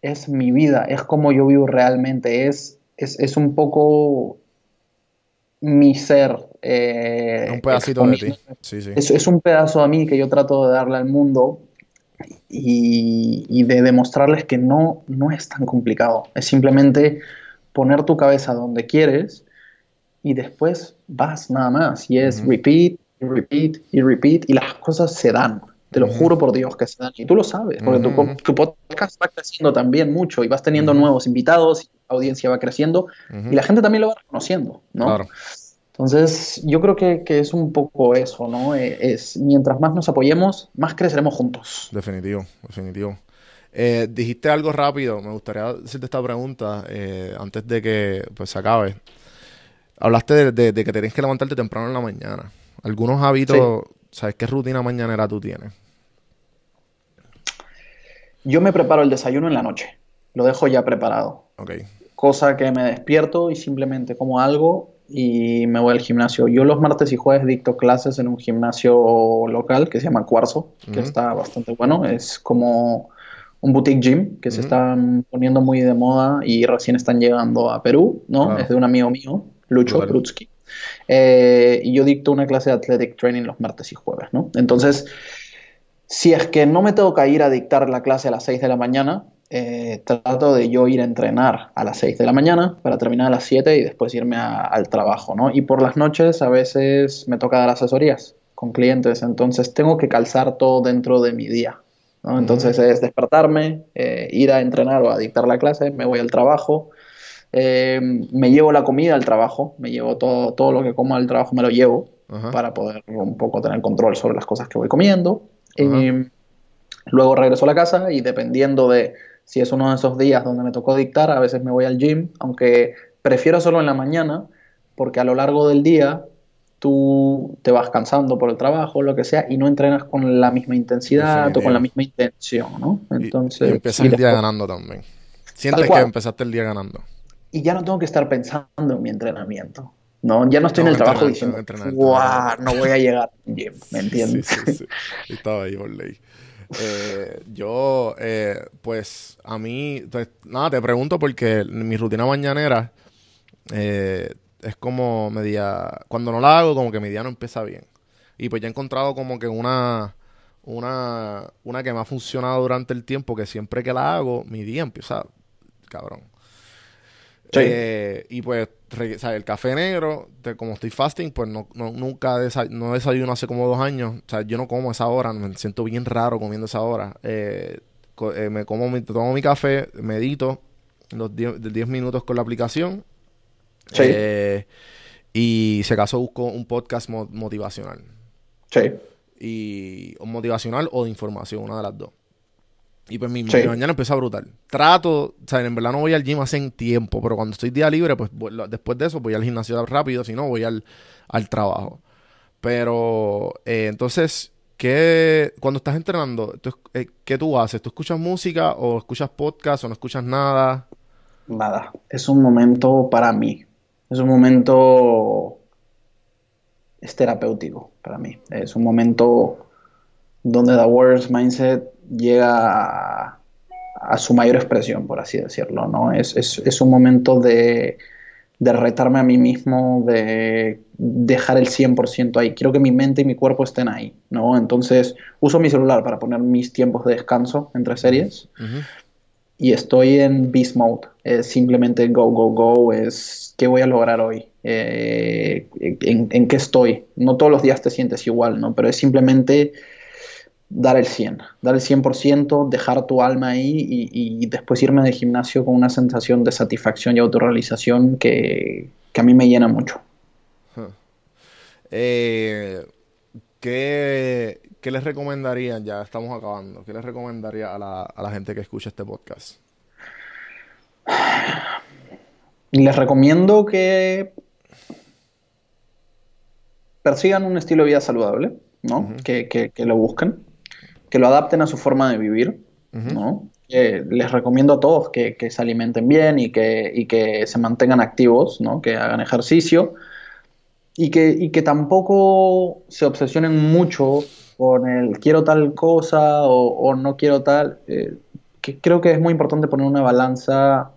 es mi vida, es como yo vivo realmente, es, es, un poco mi ser. eh, Un pedacito de ti. exponiendo- Sí, sí. Es, es un pedazo de mí que yo trato de darle al mundo y, y de demostrarles que no, no es tan complicado. Es simplemente poner tu cabeza donde quieres y después vas nada más. Y es repeat, y repeat y repeat y las cosas se dan. Te lo juro por Dios que se dan. Y tú lo sabes, porque tu, Ujú, po- ujú. tu podcast va creciendo también mucho y vas teniendo nuevos invitados, audiencia va creciendo y la gente también lo va reconociendo, ¿no? Claro. Entonces, yo creo que, que es un poco eso, ¿no? Eh, Es, mientras más nos apoyemos, más creceremos juntos. Definitivo, definitivo. Eh, dijiste algo rápido, me gustaría hacerte esta pregunta eh, antes de que pues, se acabe. Hablaste de, de- de que tienes que levantarte temprano en la mañana. ¿Algunos hábitos, sabes qué rutina mañanera tú tienes? Yo me preparo el desayuno en la noche, lo dejo ya preparado, Ok, cosa que me despierto y simplemente como algo y me voy al gimnasio. Yo los martes y jueves dicto clases en un gimnasio local que se llama Cuarzo, que está bastante bueno. Es como un boutique gym que se Ujú. están poniendo muy de moda y recién están llegando a Perú, ¿no? Es de un amigo mío, Lucho. Prutsky. Eh, y yo dicto una clase de athletic training los martes y jueves, ¿no? Entonces, si es que no me tengo que ir a dictar la clase a las 6 de la mañana, eh, trato de yo ir a entrenar a las 6 de la mañana para terminar a las 7 y después irme a- al trabajo, ¿no? Y por las noches a veces me toca dar asesorías con clientes, entonces tengo que calzar todo dentro de mi día, ¿no? Entonces es despertarme, eh, ir a entrenar o a dictar la clase, me voy al trabajo, eh, me llevo la comida al trabajo, me llevo todo, todo lo que como al trabajo, me lo llevo Ajá. para poder un poco tener control sobre las cosas que voy comiendo. Eh, luego regreso a la casa y dependiendo de si es uno de esos días donde me tocó dictar, a veces me voy al gym, aunque prefiero solo en la mañana, porque a lo largo del día tú te vas cansando por el trabajo, lo que sea, y no entrenas con la misma intensidad o con la misma intención, ¿no? Y- Entonces, y empiezas y el día ganando también. Sientes que empezaste el día ganando. y ya no tengo que estar pensando en mi entrenamiento. No, ya no estoy No, en el trabajo entrenar, diciendo, entrenar, "Guau, entrenar". no voy a llegar ¿me Sí, entiendes? sí, sí. Estaba ahí por ley. Eh, yo, eh, pues, a mí, pues, nada, te pregunto porque mi rutina mañanera eh, es como media, cuando no la hago, como que mi día no empieza bien. Y pues ya he encontrado como que una, una, una que me ha funcionado durante el tiempo, que siempre que la hago, mi día empieza, cabrón. Sí. Eh, y pues, re- o sea, el café negro, te- como estoy fasting, pues no, no- nunca desa- no desayuno hace como dos años. O sea, yo no como esa hora, me siento bien raro comiendo esa hora. Eh, co- eh, me como mi, tomo mi café, medito los 10 de 10 minutos con la aplicación. Sí. Y si acaso busco un podcast mo- motivacional. Sí. Y, o motivacional o de información, una de las dos. Y pues mi, Sí. mi mañana empieza brutal. Trato, o sea, en verdad no voy al gym hace tiempo, pero cuando estoy día libre, pues voy- después de eso voy al gimnasio rápido, si no voy al, al trabajo. Pero, eh, entonces, ¿qué, cuando estás entrenando, tú eh, ¿qué tú haces? ¿Tú escuchas música o escuchas podcast o no escuchas nada? Nada, es un momento para mí. Es un momento es terapéutico para mí. Es un momento donde The Warriors Mindset llega a, a su mayor expresión, por así decirlo, ¿no? Es, es- es un momento de, de retarme a mí mismo, de dejar el 100% ahí. Quiero que mi mente y mi cuerpo estén ahí, ¿no? Entonces uso mi celular para poner mis tiempos de descanso entre series Ujú. y estoy en beast mode. Es simplemente go, go, go. Es qué voy a lograr hoy. Eh, en, en qué estoy. No todos los días te sientes igual, ¿no? Pero es simplemente dar el 100. Dar el 100%, dejar tu alma ahí y, y después irme del gimnasio con una sensación de satisfacción y autorrealización que, que a mí me llena mucho. Eh, ¿qué, qué les recomendarían? Ya estamos acabando. ¿Qué les recomendaría a la, a la gente que escucha este podcast? Les recomiendo que persigan un estilo de vida saludable, ¿no? Ujú. que, que- que lo busquen, que lo adapten a su forma de vivir, Ujú. ¿no? Eh, les recomiendo a todos que, que se alimenten bien y que, y que se mantengan activos, ¿no? Que hagan ejercicio y que, y que tampoco se obsesionen mucho con el quiero tal cosa o, o no quiero tal. eh, que creo que es muy importante poner una balanza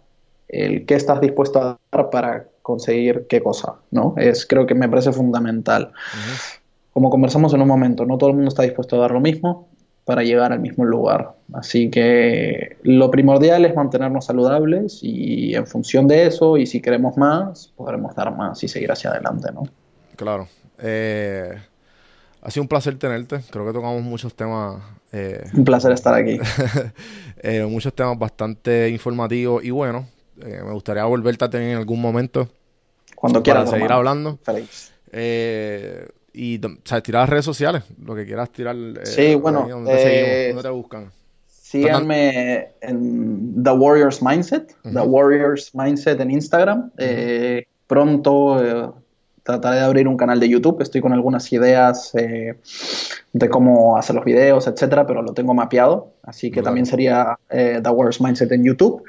el qué estás dispuesto a dar para conseguir qué cosa, ¿no? Es, creo que me parece fundamental. Como conversamos en un momento, no todo el mundo está dispuesto a dar lo mismo para llegar al mismo lugar. Así que lo primordial es mantenernos saludables y en función de eso, y si queremos más, podremos dar más y seguir hacia adelante, ¿no? Claro. Eh, ha sido un placer tenerte. Creo que tocamos muchos temas. Eh, un placer estar aquí. Eh, muchos temas bastante informativos y bueno. me gustaría volverte a tener en algún momento. Cuando quieras. Para seguir hablando. Feliz. Y o sea, tirar las redes sociales, lo que quieras tirar. sí, bueno. ¿Dónde te seguimos? ¿Dónde te buscan? Síganme en The Warriors Mindset, The Warriors Mindset en Instagram. pronto trataré de abrir un canal de YouTube. Estoy con algunas ideas eh, de cómo hacer los videos, etcétera, pero lo tengo mapeado. Así que también sería eh, The Worst Mindset en YouTube.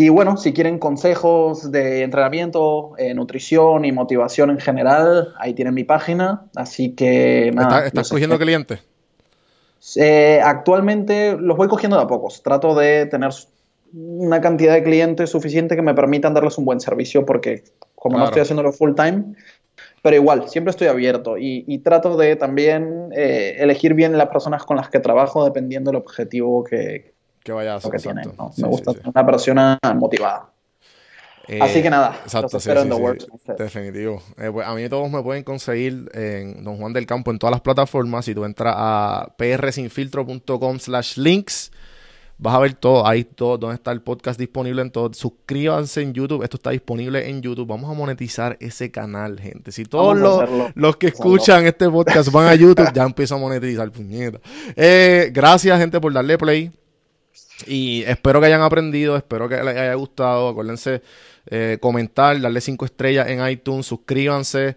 Y bueno, si quieren consejos de entrenamiento, eh, nutrición y motivación en general, ahí tienen mi página. Así que. Nada, ¿Estás cogiendo clientes? actualmente los voy cogiendo de a pocos. Trato de tener una cantidad de clientes suficiente que me permitan darles un buen servicio porque como no estoy haciéndolo full time, pero igual, siempre estoy abierto y, trato de también eh, elegir bien las personas con las que trabajo dependiendo del objetivo que, que vaya a hacer. Que me gusta una persona motivada. Eh, Así que nada, exacto, Definitivo. Eh, pues a mí todos me pueden conseguir en Don Juan del Campo en todas las plataformas. Si tú entras a prsinfiltro.com slash links, Vas a ver todo, ahí todo, donde está el podcast disponible en todo. Suscríbanse en YouTube, esto está disponible en YouTube. Vamos a monetizar ese canal, gente. Si todos los, que escuchan este podcast van a YouTube, ya empiezo a monetizar, puñeta. Eh, gracias, gente, por darle play. Y espero que hayan aprendido, espero que les haya gustado. Acuérdense eh, comentar, darle cinco estrellas en iTunes, suscríbanse,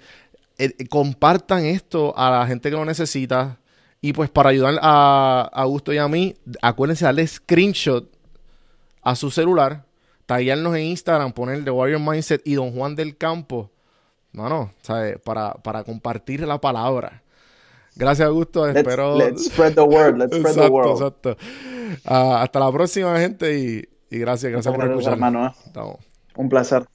eh, compartan esto a la gente que lo necesita. Y pues para ayudar a Augusto y a mí, acuérdense darle screenshot a su celular, tallarnos en Instagram, poner The Warrior Mindset y Don Juan del Campo. No, no, ¿sabes? Para, para compartir la palabra. Gracias, Augusto. Espero. Let's spread the word. Let's spread the word. Exacto. Uh, hasta la próxima, gente. Y, y gracias, gracias por escuchar. Hermano, ¿eh? Un placer.